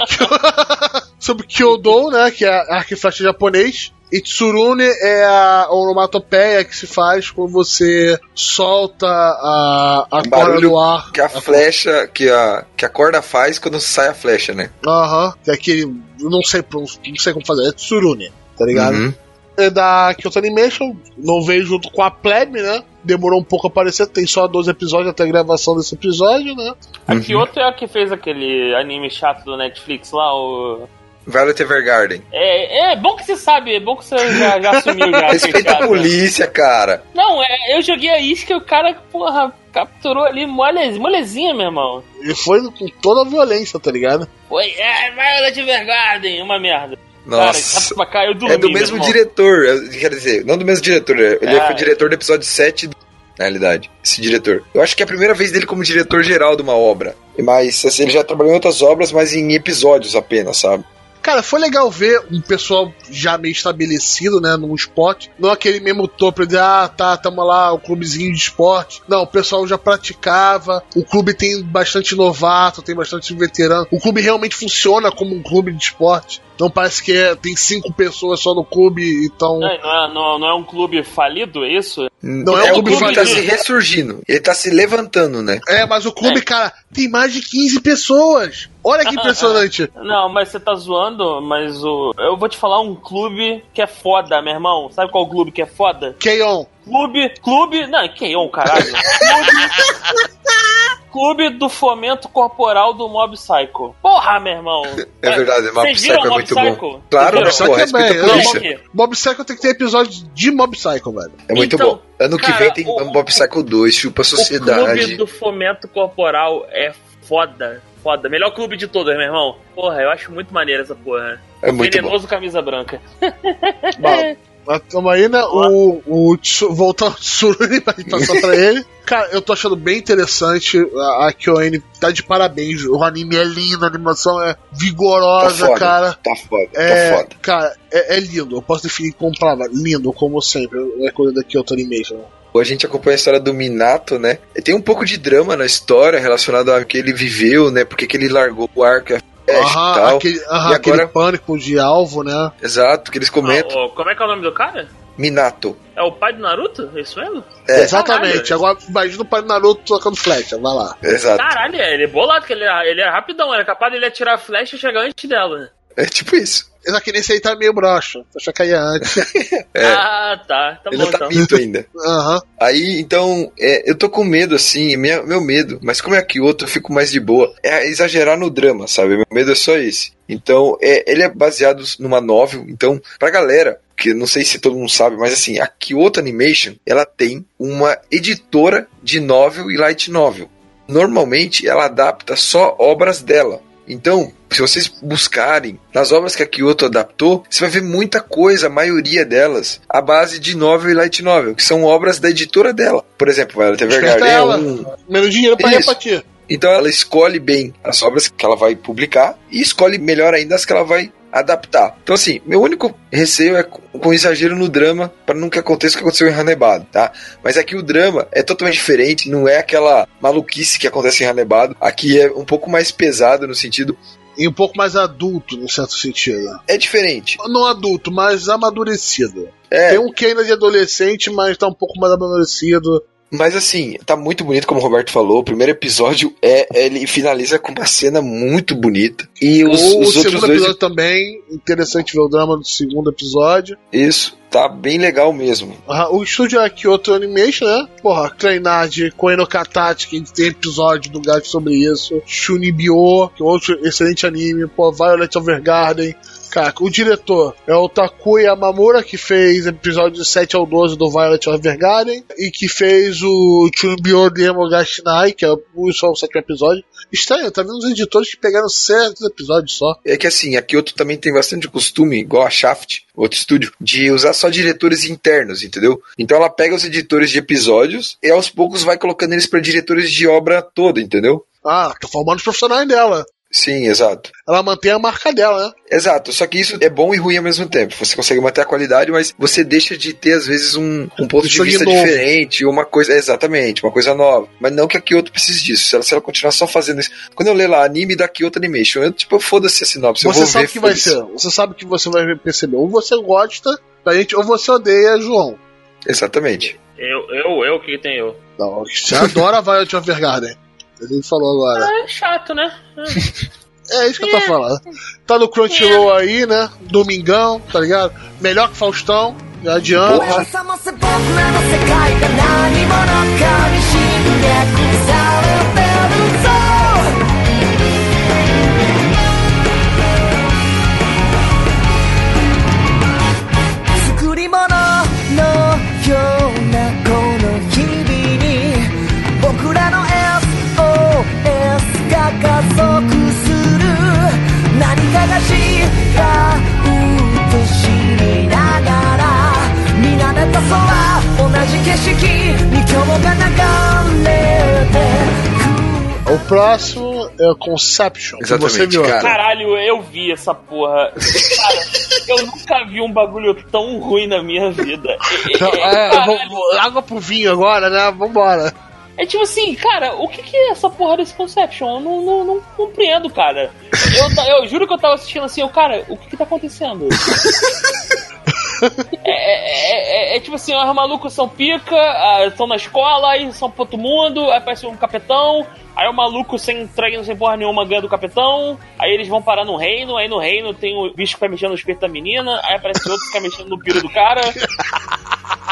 (laughs) sobre Kyodo, né? Que é arco e flecha japonês. E Tsurune é a onomatopeia que se faz quando você solta a, a Um corda no ar. Que a flecha, que a, que a corda faz quando sai a flecha, né? Aham. Que é aquele. Não sei, não sei como fazer. É Tsurune, tá ligado? Uhum. É da Kyoto Animation. Não veio junto com a Plebe, né? Demorou um pouco a aparecer. Tem só 12 episódios até a gravação desse episódio, né? A Uhum. Kyoto é a que fez aquele anime chato do Netflix lá, o. Violet Evergarden. É, é bom que você sabe, é bom que você já, já assumiu já. (laughs) Respeita a polícia, cara. Não, é, eu joguei a isca e o cara, porra, capturou ali mole, molezinha, meu irmão. E foi com toda a violência, tá ligado? Foi, é, Violet Evergarden, uma merda. Cara, Nossa. cá, eu dormi, É do mesmo irmão. diretor, é, quer dizer, não do mesmo diretor, ele Ah, foi diretor do episódio 7, do- na realidade, esse diretor. Eu acho que é a primeira vez dele como diretor geral de uma obra. Mas assim, ele já trabalhou em outras obras, mas em episódios apenas, sabe? Cara, foi legal ver um pessoal já meio estabelecido, né, num esporte. Não aquele mesmo topo de, ah, tá, tamo lá, o clubezinho de esporte. Não, o pessoal já praticava. O clube tem bastante novato, tem bastante veterano. O clube realmente funciona como um clube de esporte. Não parece que é- tem cinco pessoas só no clube, então. Não, não, é, não, não é um clube falido, é isso? Não é é um o clube clube tá falido. se ressurgindo. Ele tá se levantando, né? É, mas o clube, É. cara, tem mais de 15 pessoas. Olha que impressionante. (laughs) Não, mas você tá zoando, mas o. Eu vou te falar um clube que é foda, meu irmão. Sabe qual clube que é foda? Keon. Clube. Clube. Não, é um caralho? (laughs) clube. Clube do Fomento Corporal do Mob Psycho. Porra, meu irmão. (laughs) É verdade, Mob Psycho é Mob muito Psycho? bom. Claro, Mob Psycho é bem, polícia. Mob Psycho tem que ter episódio de Mob Psycho, velho. É muito Então, bom. Ano que cara, vem tem o- Mob Psycho 2, chupa a O sociedade. clube do fomento corporal é foda. Foda. Melhor clube de todos, meu irmão. Porra, eu acho muito maneiro essa porra. É muito bom. Venenoso camisa branca. Bom, (laughs) mas tamo aí, né? O, o Tsu- voltando ao Tsurune pra passar (laughs) pra ele. Cara, eu tô achando bem interessante. A, a Kyoane tá de parabéns. O anime é lindo, a animação é Tá vigorosa, foda. cara. Tá foda, É, tá foda. cara, é, é lindo. Eu posso definir como palavra. Lindo, como sempre. É coisa da Kyoto Animation. A gente acompanha a história do Minato, né? E Tem um pouco de drama na história relacionado ao que ele viveu, né? Porque que ele largou o arco e a flecha e tal. aquele, aham, E aquele agora- pânico de alvo, né? Exato, que eles comentam. Ó, ó, como é que é o nome do cara? Minato. É o pai do Naruto? É isso mesmo? É, Exatamente. Caralho. Agora imagina o pai do Naruto tocando flecha. Vai lá. exato. Caralho, é, ele é bolado, que ele é, ele é rapidão, ele é capaz de ele atirar a flecha e chegar antes dela. É tipo isso. Só que nesse aí tá meio broxa. Achei que ia antes. (laughs) É. Ah, tá. Tá Ele bom tá então. minto ainda. Aham. Aí, então, é, eu tô com medo, assim, minha- meu medo, mas como é Kyoto, eu fico mais de boa. É exagerar no drama, sabe? Meu medo é só esse. Então, é, ele é baseado numa novel, então, pra galera, que não sei se todo mundo sabe, mas assim, a Kyoto Animation, ela tem uma editora de novel e light novel. Normalmente, ela adapta só obras dela. Então, se vocês buscarem nas obras que a Kyoto adaptou, você vai ver muita coisa, a maioria delas, à base de novel e light novel, que são obras da editora dela. Por exemplo, Violet Evergarden é um, Menos dinheiro pra Isso. repartir. então ela escolhe bem as obras que ela vai publicar e escolhe melhor ainda as que ela vai adaptar. Então assim, meu único receio é com exagero no drama para que aconteça o que aconteceu em Hanebado, tá? Mas aqui o drama é totalmente diferente, não é aquela maluquice que acontece em Hanebado. Aqui é um pouco mais pesado no sentido E um pouco mais adulto, no certo sentido. é diferente. Não adulto, mas amadurecido. É, Tem um que ainda de adolescente, mas tá um pouco mais amadurecido. Mas assim, tá muito bonito, como o Roberto falou. O primeiro episódio é ele finaliza com uma cena muito bonita. E os, o os outros segundo dois. episódio também, interessante ver o drama do segundo episódio. Isso. tá bem legal mesmo. O estúdio é Kyoto Animation, né? Porra, treinar de Koeno Katachi, que a gente tem episódio do Gato sobre isso. Shunibyo, que é outro excelente anime. Pô, Violet Evergarden. Cara, o diretor é o Takuya Yamamura, que fez episódio 7 ao 12 do Violet Evergarden, e que fez o Chunibyo Demo Gashinai, que é o, só o sétimo episódio. Estranho, tá vendo os editores que pegaram certos episódios só. É que assim, a Kyoto também tem bastante costume, igual a Shaft, outro estúdio, de usar só diretores internos, entendeu? Então ela pega os editores de episódios e aos poucos vai colocando eles pra diretores de obra toda, entendeu? Ah, tá formando os profissionais dela. Sim, exato. Ela mantém a marca dela, né? Exato, só que isso é bom e ruim ao mesmo tempo. Você consegue manter a qualidade, mas você deixa de ter, às vezes, um, um ponto de Sangue vista novo. diferente, uma coisa. Exatamente, uma coisa nova. Mas não que a Kyoto precise disso. Se ela, se ela continuar só fazendo isso. Quando eu ler lá anime da Kyoto Animation, eu, tipo, foda-se a sinopse. eu Você vou sabe ver, que vai ser. Você sabe que você vai perceber. Ou você gosta da gente, ou você odeia João. Exatamente. Eu, eu, eu, o que eu? Não, você adora Violet Evergarden. Ele falou agora. É chato, né? (laughs) É isso que eu tô falando. Tá no Crunchyroll aí, né? Domingão, tá ligado? Melhor que Faustão. Já adianta. 目 O próximo é o Conception. que Exatamente, você viu. cara. Caralho, eu vi essa porra. Cara, eu nunca vi um bagulho tão ruim na minha vida. Então, (laughs) é, vou- água pro vinho agora, né? Vambora. É tipo assim, cara, o que, que é essa porra desse Conception? Eu não, não, não compreendo, cara. Eu, eu juro que eu tava assistindo assim, eu, cara, o que que tá acontecendo? (laughs) É, é- é- é tipo assim, os malucos são pica, ah, estão na escola, aí são pro outro mundo, aí aparece um capitão, aí o maluco sem treino, sem porra nenhuma, ganha do capitão, aí eles vão parar no reino, aí no reino tem o bicho que vai mexendo no espírito da menina, aí aparece outro que vai mexendo no piro do cara. (laughs)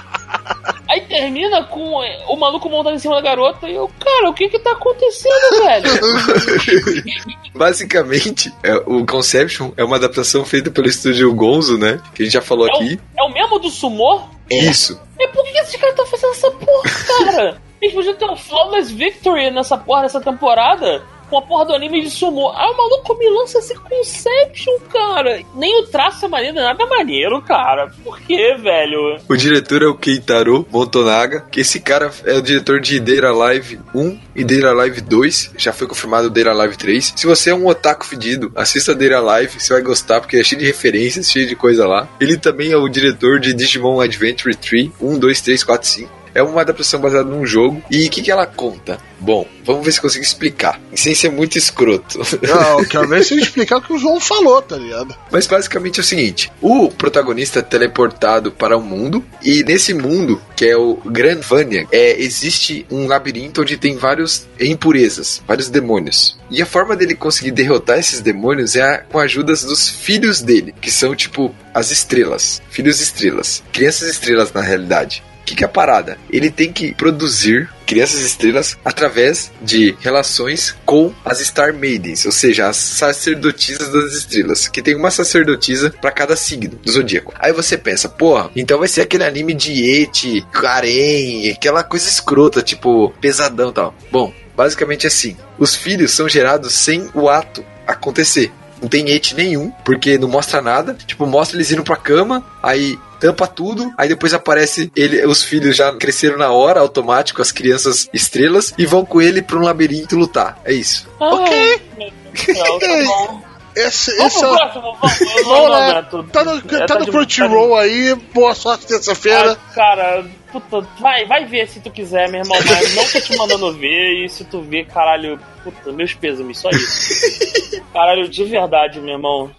Aí termina com é, o maluco montado em cima da garota e eu, cara, o que que tá acontecendo, velho? (laughs) Basicamente, é, o Conception é uma adaptação feita pelo estúdio Gonzo, né? Que a gente já falou É aqui. o, é o mesmo do Sumô? Isso. E por que esses caras estão fazendo essa porra, cara? (laughs) Eles podiam ter um Flawless Victory nessa porra dessa temporada. Com a porra do anime de sumô. Ah, o maluco me lança esse Conception, cara. Nem o traço é maneiro, nada maneiro, cara. Por que, velho? O diretor é o Keitaro Motonaga, que esse cara é o diretor de Deira Live 1 e Deira Live 2, já foi confirmado Deira Live 3. Se você é um otaku fedido, assista Deira Live, você vai gostar, porque é cheio de referências, cheio de coisa lá. Ele também é o diretor de Digimon Adventure 3, 1, 2, 3, 4, 5. É uma adaptação baseada num jogo. E o que, que ela conta? Bom, vamos ver se consigo explicar. Sem ser muito escroto. Não, eu (laughs) quero ver se ele explicar o que o João falou, tá ligado? Mas basicamente é o seguinte: o protagonista é teleportado para o mundo, e nesse mundo, que é o Grand Vania, é, existe um labirinto onde tem várias impurezas, vários demônios. E a forma dele conseguir derrotar esses demônios é a- com a ajuda dos filhos dele, que são tipo as estrelas. Filhos estrelas. Crianças estrelas na realidade. Que, que é a parada? Ele tem que produzir crianças estrelas através de relações com as Star Maidens, ou seja, as sacerdotisas das estrelas, que tem uma sacerdotisa para cada signo do zodíaco. Aí você pensa, porra, então vai ser aquele anime de Eti, Karen, aquela coisa escrota, tipo, pesadão e tal. Bom, basicamente assim, os filhos são gerados sem o ato acontecer. Não tem et nenhum, porque não mostra nada. Tipo, mostra eles indo pra cama, aí tampa tudo, aí depois aparece ele, os filhos já cresceram na hora, automático, as crianças estrelas, e vão com ele pra um labirinto lutar. É isso. Ok. (laughs) Meu Deus, tá bom. Esse, Vamos esse pro é. próximo, vamos. Vamos (laughs) não lá. aguento. Tá no, É, tá no de- Crunchyroll aí. Boa sorte terça-feira. Cara, puta, vai, vai ver se tu quiser, meu irmão, mas não tô te mandando ver, e se tu ver, caralho, puta, meus pêsames, só isso. (laughs) Caralho, de verdade, meu irmão.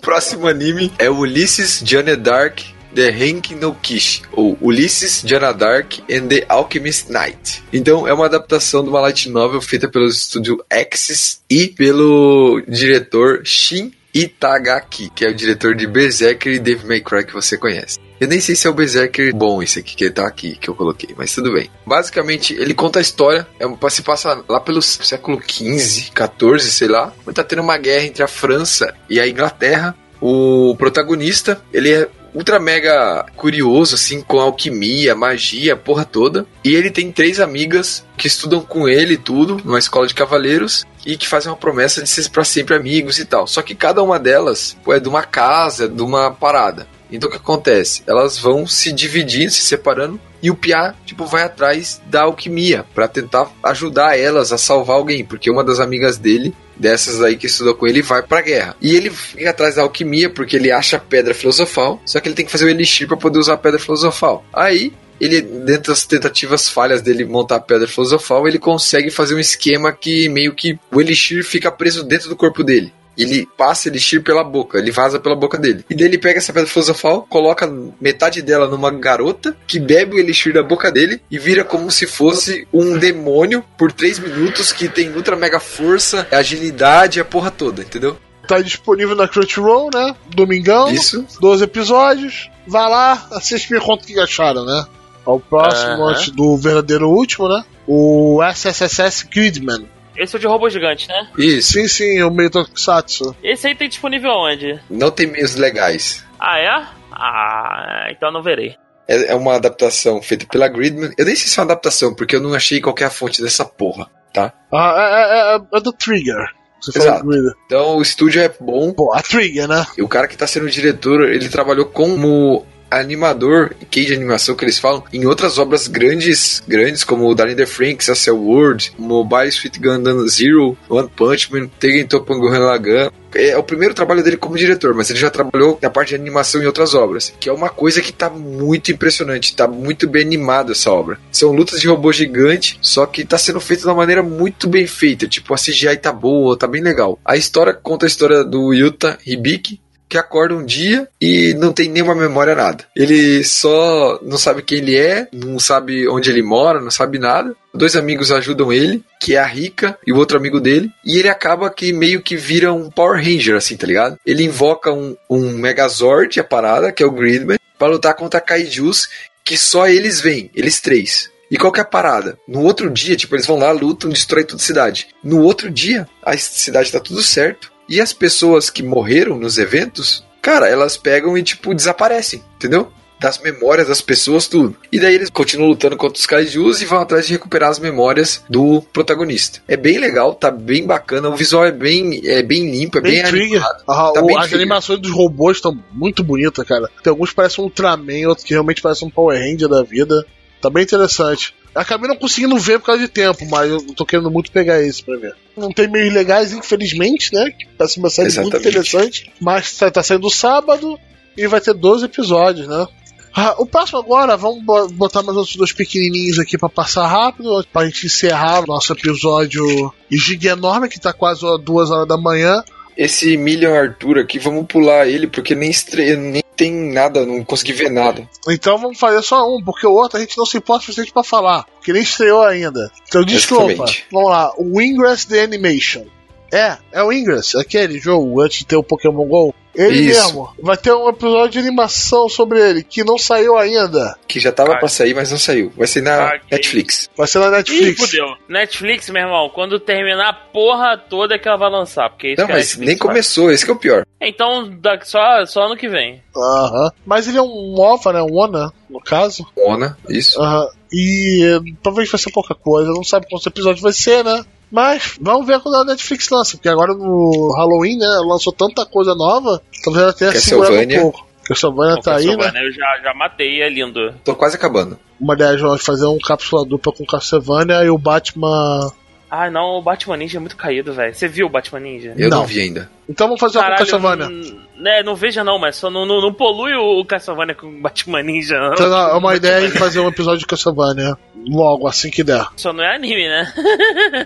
Próximo anime é Ulysses Johnny Dark The Henki no Kishi, ou Ulysses, Joanna Dark and the Alchemist Knight. Então, é uma adaptação de uma light novel feita pelo estúdio Axis e pelo diretor Shin Itagaki, que é o diretor de Berserker e Devil May Cry que você conhece. Eu nem sei se é o Berserker bom esse aqui que tá aqui, que eu coloquei, mas tudo bem. Basicamente, ele conta a história, é, se passa lá pelo século XV, XIV, sei lá, tá tendo uma guerra entre a França e a Inglaterra. O protagonista, ele é ultra mega curioso, assim, com alquimia, magia, porra toda. E ele tem três amigas que estudam com ele tudo, numa escola de cavaleiros, e que fazem uma promessa de ser para sempre amigos e tal. Só que cada uma delas é de uma casa, de uma parada. Então o que acontece? Elas vão se dividindo, se separando, e o Pia, tipo, vai atrás da alquimia para tentar ajudar elas a salvar alguém, porque uma das amigas dele, dessas aí que estudou com ele, vai pra guerra. E ele fica atrás da alquimia porque ele acha a pedra filosofal, só que ele tem que fazer o elixir para poder usar a pedra filosofal. Aí ele, dentro das tentativas falhas dele montar a pedra filosofal, ele consegue fazer um esquema que meio que o elixir fica preso dentro do corpo dele ele passa elixir pela boca, ele vaza pela boca dele. E daí ele pega essa pedra filosofal, coloca metade dela numa garota que bebe o elixir da boca dele e vira como se fosse um demônio por 3 minutos que tem ultra mega força, agilidade, a porra toda, entendeu? Tá disponível na Crunchyroll, né? Domingão. Isso. 12 episódios. Vá lá, assiste e me conta o que acharam, né? Ao próximo, antes do verdadeiro último, né? O SSSS Gridman. Esse é o de robô gigante, né? Isso. Sim, sim, o Meio Tokusatsu. Esse aí tem disponível onde? Não tem meios legais. Ah, é? Ah, então eu não verei. É, é uma adaptação feita pela Gridman. Eu nem sei se é uma adaptação, porque eu não achei qual que é a fonte dessa porra, tá? Ah, é, é, é, é do Trigger. Você Exato. Então o estúdio é bom. Pô, a Trigger, né? E o cara que tá sendo diretor, ele trabalhou como animador, key de animação que eles falam, em outras obras grandes, grandes como o Darren the Franks, Acel World, Mobile Suit Gundam Zero, One Punch Man, Tegen Toppan Gurren Lagann. É o primeiro trabalho dele como diretor, mas ele já trabalhou na parte de animação em outras obras, que é uma coisa que tá muito impressionante, tá muito bem animado essa obra. São lutas de robô gigante, só que tá sendo feito de uma maneira muito bem feita, tipo a CGI tá boa, tá bem legal. A história conta a história do Yuta Hibiki, que acorda um dia e não tem nenhuma memória, nada. Ele só não sabe quem ele é, não sabe onde ele mora, não sabe nada. Dois amigos ajudam ele, que é a Rika e o outro amigo dele, e ele acaba que meio que vira um Power Ranger, assim, tá ligado? Ele invoca um, um Megazord, a parada, que é o Gridman, para lutar contra Kaijus, que só eles vêm, eles três. E qual que é a parada? No outro dia, tipo, eles vão lá, lutam, destrói toda a cidade. No outro dia, a cidade tá tudo certo. E as pessoas que morreram nos eventos, cara, elas pegam e, tipo, desaparecem, entendeu? Das memórias das pessoas, tudo. E daí eles continuam lutando contra os kaijus e vão atrás de recuperar as memórias do protagonista. É bem legal, tá bem bacana, o visual é bem, é bem limpo, é bem, Bem. Ah, Tá o- bem as Trigger. animações dos robôs estão muito bonitas, cara. Tem alguns que parecem um Ultraman, outros que realmente parecem um Power Ranger da vida. Tá bem interessante. Acabei não conseguindo ver por causa de tempo, mas eu tô querendo muito pegar esse pra ver. Não tem meios legais, infelizmente, né? Que Parece uma série muito Exatamente. interessante. Mas tá, tá saindo sábado e vai ter 12 episódios, né? Ah, o próximo agora, vamos bo- botar mais outros dois pequenininhos aqui pra passar rápido, pra gente encerrar o nosso episódio Giga Enorme, que tá quase duas horas da manhã. Esse Million Arthur aqui, vamos pular ele, porque nem estreia, nem tem nada, não consegui ver nada. Então vamos fazer só um, porque o outro a gente não se importa o suficiente pra falar, porque nem estreou ainda. Então desculpa. Vamos lá, o Ingress The Animation. É, é o Ingress, aquele jogo antes de ter o Pokémon GO. Ele Isso. mesmo. Vai ter um episódio de animação sobre ele, que não saiu ainda. Que já tava Ah. pra sair, mas não saiu. Vai ser na Ah, Netflix. Vai ser na Ih, Netflix. fudeu. Netflix, meu irmão, quando terminar a porra toda é que ela vai lançar. Porque é isso Não, que a mas Netflix nem faz. começou, esse que é o pior. Então, da- só, só ano que vem. Aham. Mas ele é um OVA, né? Um ONA, no caso. Ona, isso. Aham. E provavelmente vai ser pouca coisa. Não sabe quantos episódios vai ser, né? Mas vamos ver quando a Netflix lança. Porque agora no Halloween, né? Lançou tanta coisa nova. Talvez ela tenha segurado um pouco. Castlevania tá aí, né? Castlevania, Eu já, já matei, é lindo. Tô quase acabando. Uma ideia de nós fazer um cápsula dupla com Castlevania e o Batman. Ah, não, o Batman Ninja é muito caído, velho. Você viu o Batman Ninja? Eu não, Não. vi ainda. Então vamos fazer uma com Caralho, Castlevania. n- né, não veja não, mas só não, não, não polui o, Castlevania com o Batman Ninja, não. Então, é uma (laughs) ideia de fazer um episódio de Castlevania. Logo, assim que der. Só não é anime, né?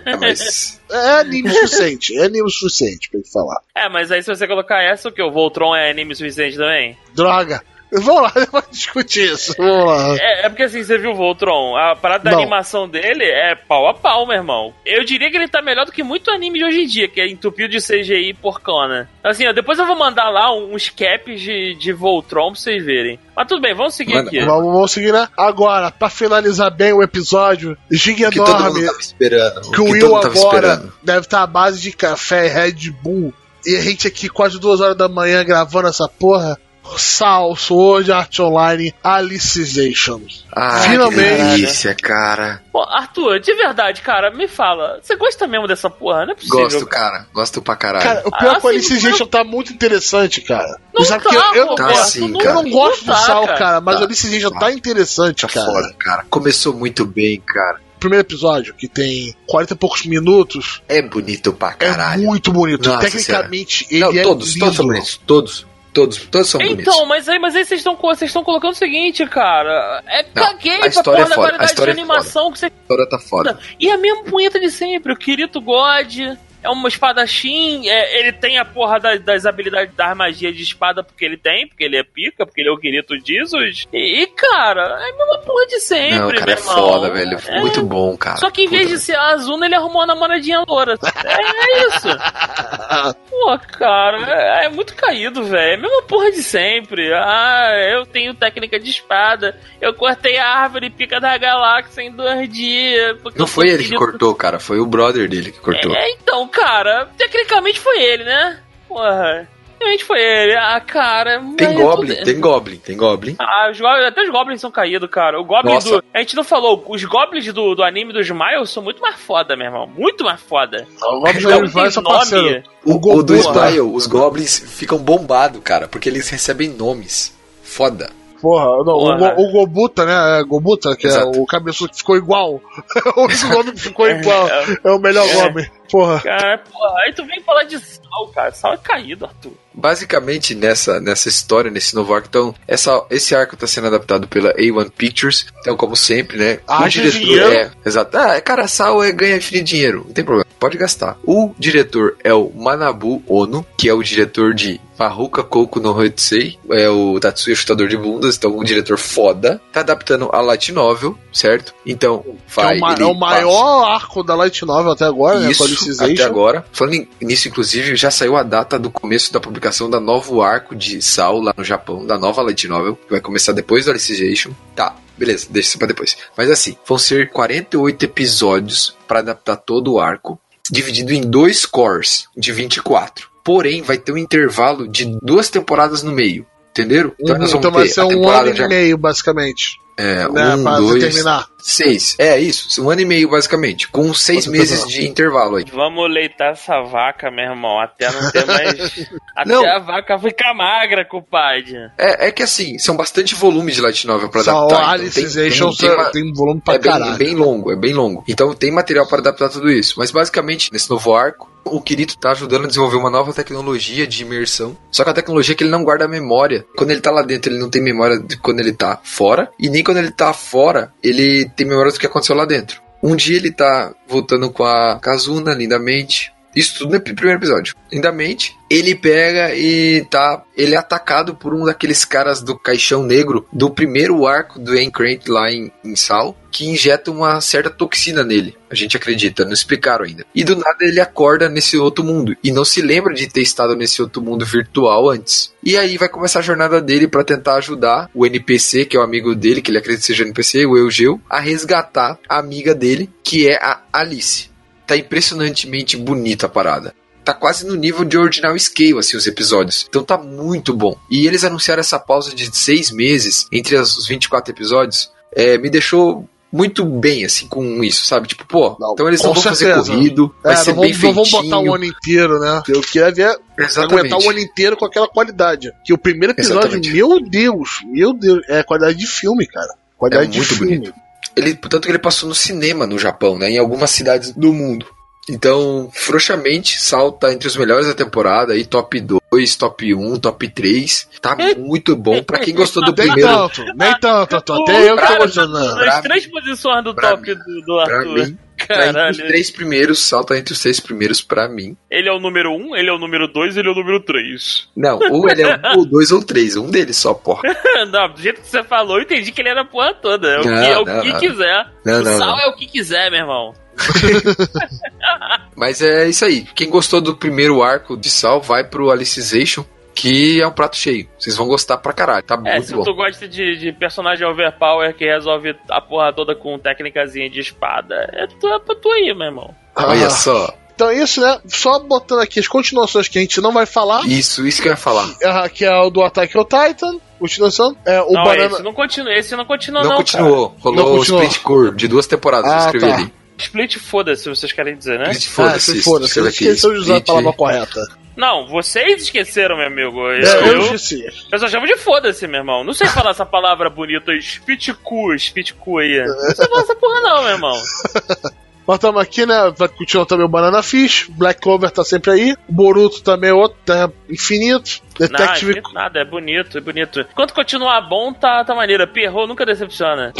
É, mas. (laughs) É anime suficiente. É anime o suficiente pra ele falar. É, mas aí se você colocar essa, o que? O Voltron é anime suficiente também? Droga! (laughs) Vamos lá, (laughs) vamos discutir isso. Vamos lá. É, é porque assim, você viu o Voltron, a parada da Não. animação dele é pau a pau, meu irmão. Eu diria que ele tá melhor do que muito anime de hoje em dia, que é entupido de CGI porcona. Assim, ó, depois eu vou mandar lá uns caps de, de Voltron pra vocês verem. Mas tudo bem, vamos seguir aqui. Vamos, vamos seguir, né? Agora, pra finalizar bem o episódio, giga que todo mundo enorme. tava esperando. que o Will todo agora esperando. deve estar à base de café e Red Bull. E a gente aqui quase duas horas da manhã gravando essa porra. Sal, Sword Art Online, Alicization. Ah, Finalmente. que delícia, cara. Pô, Arthur, de verdade, cara, me fala. Você gosta mesmo dessa porra? Não é possível. Gosto, cara. Gosto pra caralho. Cara, o pior Ah, é que o Alicization tá muito interessante, cara. Não Sabe tá, que eu, eu não Tá sim, não- eu não gosto não do tá, Sal, cara. cara, mas Tá. o Alicization tá interessante, tá cara. foda, cara. Começou muito bem, cara. primeiro episódio, que tem 40 e poucos minutos, É bonito pra é caralho. muito bonito. Nossa Tecnicamente, ele Não, é todos, lindo. todos são bonitos. Todos. Todos, todos são bonitos. Então, mas aí, mas aí vocês estão vocês estão colocando o seguinte, cara. É Não, caguei a pra história porra é da qualidade de é animação que você A história tá foda. E a mesma punheta de sempre, o Kirito God. É uma espadachim, é, ele tem a porra das, das habilidades das magias de espada porque ele tem, porque ele é pica, porque ele é o Kirito Jesus. E, e, cara, é a mesma porra de sempre, Não, cara, meu é irmão. foda, velho. É. Muito bom, cara. Só que em vez Puta de ser a Azuna, ele arrumou uma namoradinha loura. É, é isso. (laughs) Pô, cara, é, é muito caído, velho. É a mesma porra de sempre. Ah, eu tenho técnica de espada. Eu cortei a árvore pica da galáxia em dois dias. Não foi ele que cortou, cara. Foi o brother dele que cortou. É, então, cara, tecnicamente foi ele, né? Porra. Tecnicamente foi ele. Ah, cara. Tem Goblin, tudo- tem Goblin, tem Goblin. Ah, os goblins, até os goblins são caídos, cara. O Goblin Nossa. do. A gente não falou, os goblins do, do anime dos Miles são muito mais foda, meu irmão. Muito mais foda. Vai têm seu nome. O, O Goku, o do? Smile, os Goblins ficam bombados, cara, porque eles recebem nomes. Foda. Porra, não, Porra. O, o Gobuta, né? É Gobuta, que Exato. é o cabeçudo que ficou igual. (laughs) o nome que ficou (laughs) igual. É o melhor É. nome. Porra. Cara, porra, aí tu vem falar de sal, cara. Sal é caído, Arthur. Basicamente, nessa, nessa história, nesse novo arco, então, essa, esse arco está sendo adaptado pela A1 Pictures. Então, como sempre, né? Haja dinheiro. é. Exato. Ah, cara, Sal é ganha infinito dinheiro. Não tem problema. Pode gastar. O diretor é o Manabu Ono, que é o diretor de Maruka Koku no Hoitsei. É o Tatsuya Chutador de Bundas. Então, um diretor foda. Tá adaptando a light novel, certo? Então, vai. é, o, ma- ele é o maior arco da Light Novel até agora, né? Isso, até agora. Falando nisso, inclusive, já saiu a data do começo da publicação da novo arco de Sal lá no Japão, da nova Light Novel, que vai começar depois do Alicization. Tá, beleza, deixa isso pra depois. Mas assim, vão ser 48 episódios para adaptar todo o arco, dividido em dois cores de 24. Porém, vai ter um intervalo de duas temporadas no meio. Entenderam? Então, nós vamos vai ter ser a um ano de e meio, basicamente. é, né, um, pra dois, terminar. seis. É isso, um ano e meio basicamente, com seis meses terminar. de intervalo aí. Vamos leitar essa vaca, meu irmão. Até não ter (laughs) mais. até Não. a vaca ficar magra, compadre. É, é que assim, são bastante volumes de light novel pra Só adaptar. a então tem- tem- tem uma- tem, volume pra é bem, caralho. bem longo, é bem longo. Então tem material para adaptar tudo isso. Mas basicamente, nesse novo arco, o Kirito tá ajudando a desenvolver uma nova tecnologia de imersão. Só que a tecnologia é que ele não guarda memória. Quando ele tá lá dentro, ele não tem memória de quando ele tá fora. E nem quando ele tá fora, ele tem memória do que aconteceu lá dentro. Um dia ele tá voltando com a Kazuna, lindamente. Isso tudo no primeiro episódio. Lindamente, ele pega e tá. Ele é atacado por um daqueles caras do caixão negro do primeiro arco do Ancrant lá em, em Sal, que injeta uma certa toxina nele. A gente acredita, não explicaram ainda. E do nada ele acorda nesse outro mundo e não se lembra de ter estado nesse outro mundo virtual antes. E aí vai começar a jornada dele para tentar ajudar o NPC, que é o amigo dele, que ele acredita que seja NPC, o Eugeu, a resgatar a amiga dele, que é a Alice. Tá impressionantemente bonita a parada. Tá quase no nível de original scale, assim, os episódios. Então tá muito bom. E eles anunciaram essa pausa de seis meses entre os 24 episódios. É, me deixou muito bem, assim, com isso, sabe? Tipo, pô, Não, então eles não vão fazer certeza. corrido, vai É, ser não bem vamos, não vamos feitinho. botar o ano inteiro, né? Eu queria ver Exatamente. aguentar o ano inteiro com aquela qualidade. Que o primeiro episódio, Exatamente. meu Deus, meu Deus, é qualidade de filme, cara. Qualidade É de filme. bonito. Ele, tanto que ele passou no cinema no Japão, né? Em algumas cidades do mundo. Então, frouxamente, salta entre os melhores da temporada, aí top 2, top 1, top 3. Tá muito bom. Pra quem gostou do Nem primeiro, tanto, nem tanto, Arthur. Até eu que tô gostando. Pra três posições do top do, do pra Arthur. mim, Tá entre os Caralho. três primeiros, salta entre os três primeiros pra mim. Ele é o número 1, ele é o número 2 ele é o número 3. Não, ou ele é um, ou dois ou três, um deles só, porra. (laughs) não, do jeito que você falou, eu entendi que ele era a porra toda. É o Não, que, é o não, que não. quiser. Não, o não, sal não. é o que quiser, meu irmão. (laughs) Mas é isso aí. Quem gostou do primeiro arco de Sal, vai pro Alicization, que é um prato cheio. Vocês vão gostar pra caralho. Tá É, muito se bom. tu gosta de, de personagem overpower que resolve a porra toda com técnicazinha de espada, é, é pra tu aí, meu irmão. Olha Ah. só. Então é isso, né? Só botando aqui as continuações que a gente não vai falar, Isso, isso que eu ia falar. ah, que é o do Attack on Titan, continuação. É, o não, Banana. esse não continua, esse não continua Não, não, continuou. Não Rolou o continuou. Split Core de duas temporadas. Ah, eu escrevi tá. ali. Split foda-se, se vocês querem dizer, né? Split, Ah, foda-se. se isso, foda, você escreve aqui, esqueceu de usar a Split- palavra correta. Não, vocês esqueceram, meu amigo. Eu, É, eu eu, esqueci. eu só chamo de foda-se, meu irmão. Não sei falar essa palavra bonita, spitcu, spitcu aí. Não sei falar essa porra não, meu irmão. (laughs) Mas estamos aqui, né? Vai continuar também o Banana Fish. Black Clover tá sempre aí. O Boruto também é outro, Terra Infinito. Não, Detective. é nada, é bonito, é bonito. Enquanto continuar bom, tá, tá maneiro. Pierrot nunca decepciona.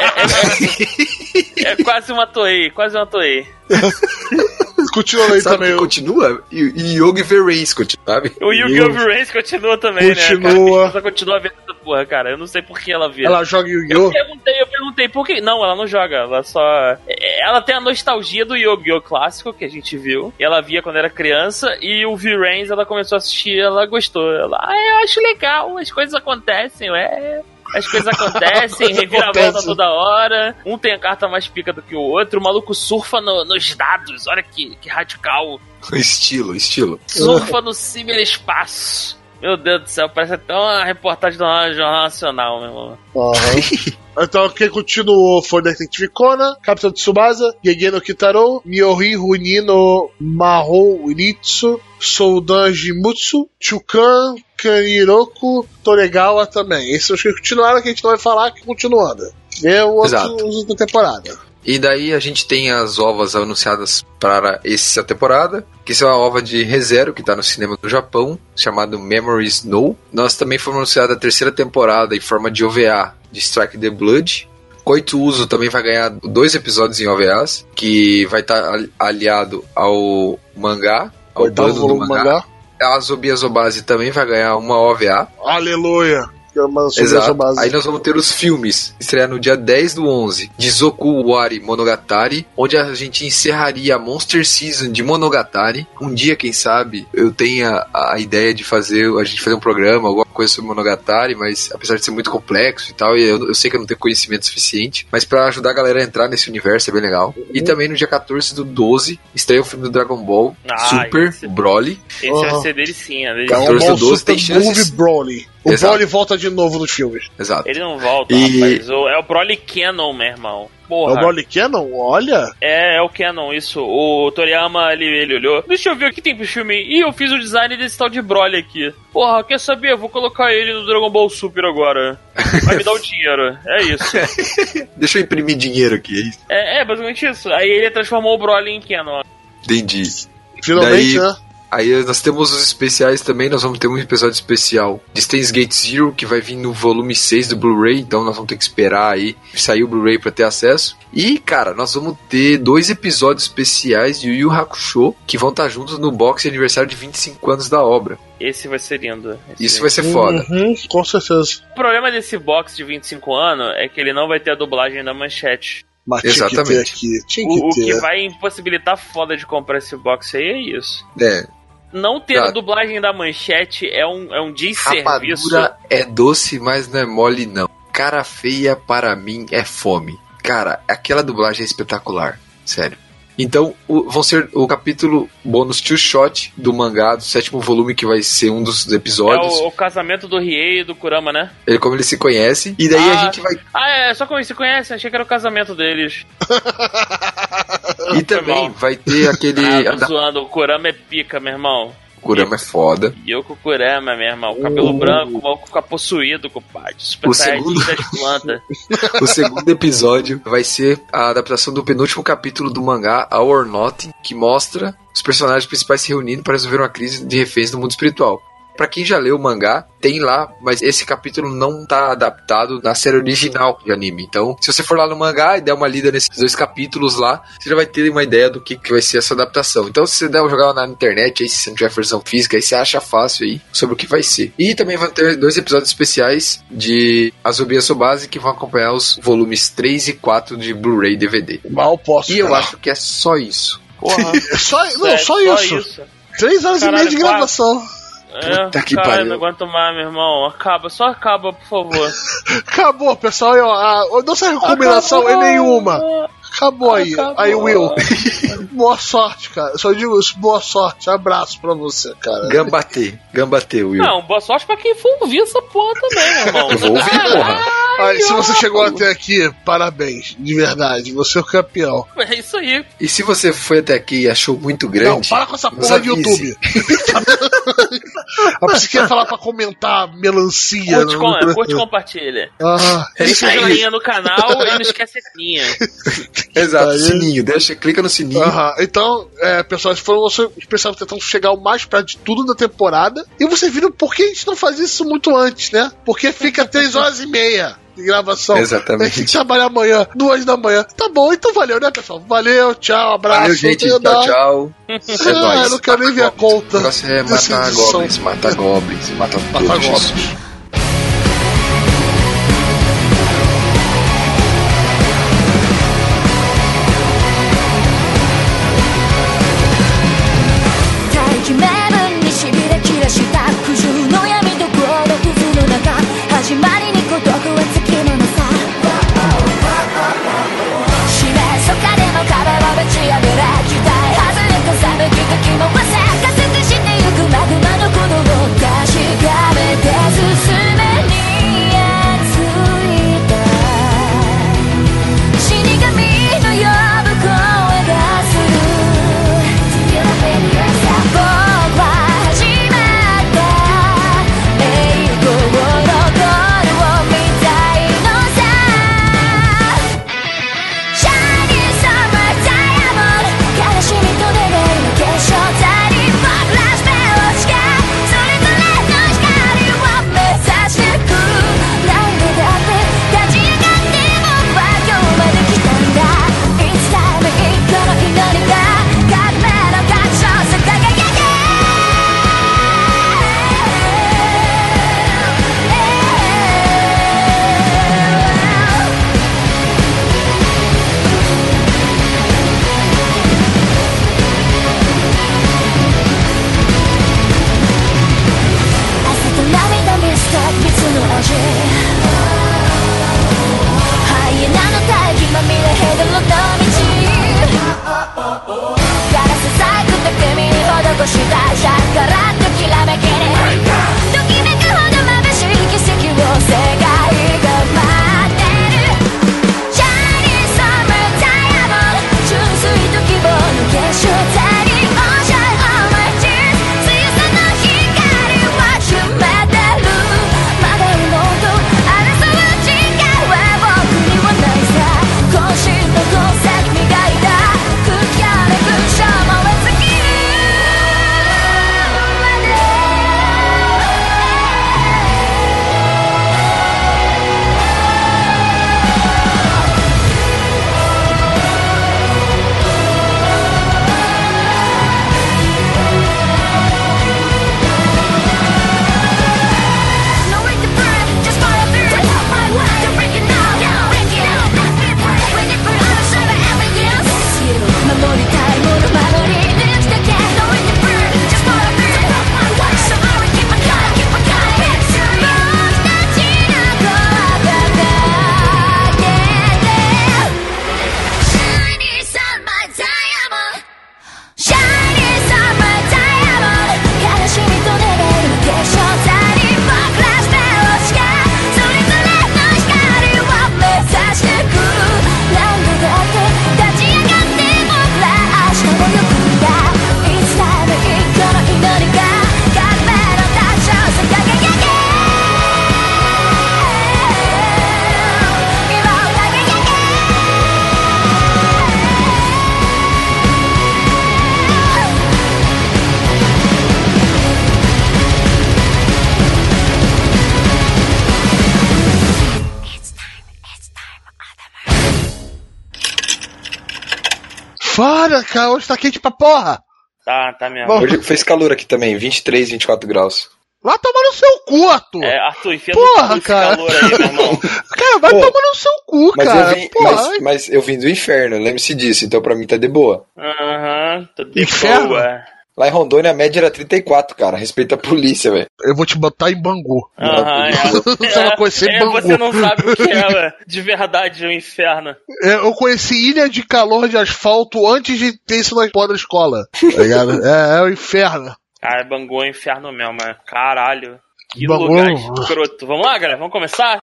É, é- é- é quase uma Toei, quase uma Toei. Continua aí Sabe também. continua? E, e Yogi Verrace continua, sabe? O Yu-Gi-Oh! Race continua também, né? Continua. Minha esposa continua vendo porra, cara. Eu não sei por que ela vê. Ela joga Eu Yu-Gi-Oh! perguntei, eu perguntei por que. Não, ela não joga, ela só. é, Ela tem a nostalgia do Yu-Gi-Oh! clássico que a gente viu. E ela via quando era criança. E o V-Rains ela começou a assistir ela gostou. Ela, ah, eu acho legal, as coisas acontecem, ué. As coisas (laughs) acontecem, revira a volta Acontece. toda hora. Um tem a carta mais pica do que o outro. O maluco surfa no- nos dados. Olha que, que radical. (laughs) Estilo, estilo. Surfa no ciberespaço. Meu Deus do céu, parece até uma reportagem do Jornal Nacional, meu irmão. Aham. (laughs) então, quem continuou foi Detective Conan, Capitão Tsubasa, Gege no Kitaro, Myohi Runi no Mahou Ritsu, Soudan Jimutsu, Chukan, Kaniroku, Tonegawa também. Esses são os que continuaram, que a gente não vai falar, que continuando. É o Exato. outro da temporada. E daí a gente tem as ovas anunciadas para essa temporada, que são a ova de ReZero, que está no cinema do Japão, chamado Memories No. Nós também fomos anunciada a terceira temporada em forma de OVA de Strike the Blood. Koito Uso também vai ganhar dois episódios em OVAs, que vai estar aliado ao mangá, ao Oitavo plano do mangá. mangá. A Zobi Azobase também vai ganhar uma OVA. Aleluia. É Exato. Aí nós vamos ter os filmes, estrear no dia 10 do 11, de Zoku Wari Monogatari, onde a gente encerraria a Monster Season de Monogatari. Um dia, quem sabe, eu tenha a ideia de fazer, a gente fazer um programa, alguma coisa sobre Monogatari, mas apesar de ser muito complexo e tal, e eu, eu sei que eu não tenho conhecimento suficiente, mas pra ajudar a galera a entrar nesse universo é bem legal. E também no dia 14 do 12, estreia o filme do Dragon Ball, Ah, Super, esse- o Broly. Esse Aham. vai ser dele sim, a dele. Dragon 14 Ball do 12 Super tem chances. Broly. O Exato. Broly volta de novo nos filmes. Exato. Ele não volta, E- rapaz. O- é o Broly Canon, meu irmão. É Porra. o Broly Cannon? Olha. É, é o Canon, isso. O Toriyama, ele, ele olhou. Deixa eu ver o que tem pro filme. Ih, eu fiz o design desse tal de Broly aqui. Porra, quer saber? Eu Vou colocar ele no Dragon Ball Super agora. Vai me dar o (laughs) dinheiro. É isso. (laughs) Deixa eu imprimir dinheiro aqui, é isso. É, é basicamente isso. Aí ele transformou o Broly em Canon. Entendi. Finalmente, Daí- né? Aí nós temos os especiais também, nós vamos ter um episódio especial de Steins Gate Zero, que vai vir no volume 6 do Blu-ray, então nós vamos ter que esperar aí sair o Blu-ray pra ter acesso. E, cara, nós vamos ter dois episódios especiais de Yu Yu Hakusho, que vão estar juntos no box de aniversário de 25 anos da obra. Esse vai ser lindo. Esse Isso vai ser foda. Uhum, com certeza. O problema desse box de 25 anos é que ele não vai ter a dublagem da manchete. Mas tinha que ter Exatamente. aqui. Tinha O, o que que vai impossibilitar foda de comprar esse box aí é isso. É, Não ter a dublagem da manchete é um, é um desserviço. rapadura é doce, mas não é mole não. Cara feia para mim é fome. Cara, aquela dublagem é espetacular, sério. Então, o- vão ser o capítulo bônus two shot do mangá, do sétimo volume, que vai ser um dos É episódios. o, o casamento do Riei e do Kurama, né? Ele como ele se conhece. E daí Ah. a gente vai. Ah, é, só como se conhece, achei que era o casamento deles. (laughs) E também mal. vai ter aquele. Ah, tô ada- zoando, o Kurama é pica, meu irmão. Kurama é foda. Yoko Kurama, meu irmão. Cabelo Uh. branco, o maluco fica possuído, compadre. Super O segundo- das plantas. (laughs) O segundo episódio vai ser a adaptação do penúltimo capítulo do mangá or Nothing, que mostra os personagens principais se reunindo para resolver uma crise de reféns no mundo espiritual. Pra quem já leu o mangá, tem lá, mas esse capítulo não tá adaptado na série original de anime. Então, se você for lá no mangá e der uma lida nesses dois capítulos lá, você já vai ter uma ideia do que, que vai ser essa adaptação. Então, se você der uma jogada na internet, aí se você não tiver versão física, aí você acha fácil aí sobre o que vai ser. E também vão ter dois episódios especiais de Azubi Asobase que vão acompanhar os volumes 3 e 4 de Blu-ray e DVD. Mal posso. E eu esperar. acho que é só isso. Porra. (laughs) Só, não, É, só, isso. Três horas Caralho, e meia de gravação. É, Puta que caralho, pariu. não aguento mais, meu irmão. Acaba, só acaba, por favor. (laughs) Acabou, pessoal. Eu, a, nossa recomendação é Acabou. nenhuma. Acabou aí. Acabou. Aí, Will. (laughs) boa sorte, cara. Só digo isso, boa sorte. Abraço pra você, cara. Gambate. Gambate, Will. Não, boa sorte pra quem for ouvir essa porra também, meu irmão. Eu vou ouvir, porra. Se você chegou até aqui, parabéns. De verdade. Você é o campeão. É isso aí. E se você foi até aqui e achou muito Não, grande. para com essa porra de. YouTube. Você quer falar pra comentar melancia? Curte, não? com, curte e compartilha. Ah, É isso Deixa aí. joinha no canal e não esquece a linha. (laughs) Exato, Aí. sininho. Deixa, clica no sininho. Aham. Então, é, pessoal, o nosso especial tentando chegar o mais perto de tudo da temporada. E vocês viram por que a gente não fazia isso muito antes, né? Porque fica três horas e meia de gravação. Exatamente. A gente trabalha amanhã, duas da manhã. Tá bom, então valeu, né, pessoal? Valeu, tchau, abraço. Valeu, gente. Tem Tchau, nada. tchau. É Ah, nóis. eu não quero nem ver a conta. O negócio é matar goblins, matar goblins, matar Matar todos. goblins. の味。ハイエナの大気まみれヘドロの道。ガラス細工と君に施したシャッカラッときらめき Foda, cara, hoje tá quente pra porra. Tá, tá mesmo. Hoje fez calor aqui também, 23, 24 graus. Vai tomar no seu cu, Arthur. É, Arthur, enfia Porra, no cu esse cara. calor aí, meu irmão. (laughs) Cara, vai Pô, tomar no seu cu, Mas, cara. eu vim, mas, mas eu vim do inferno, lembre-se disso, então pra mim tá de boa. Aham, tô de Inferno? boa. Lá em Rondônia a média era 34, cara. Respeita a polícia, velho. Eu vou te botar em Bangu. Aham, (laughs) Você é. conhecer é, Bangu. você não sabe o que é de verdade o inferno. É, Eu conheci ilha de calor de asfalto antes de ter isso na da escola. Tá ligado? (laughs) é, é o inferno. Cara, Bangu é inferno mesmo, é. Caralho. Que Bangu- lugar escroto. Vamos lá, galera, vamos começar?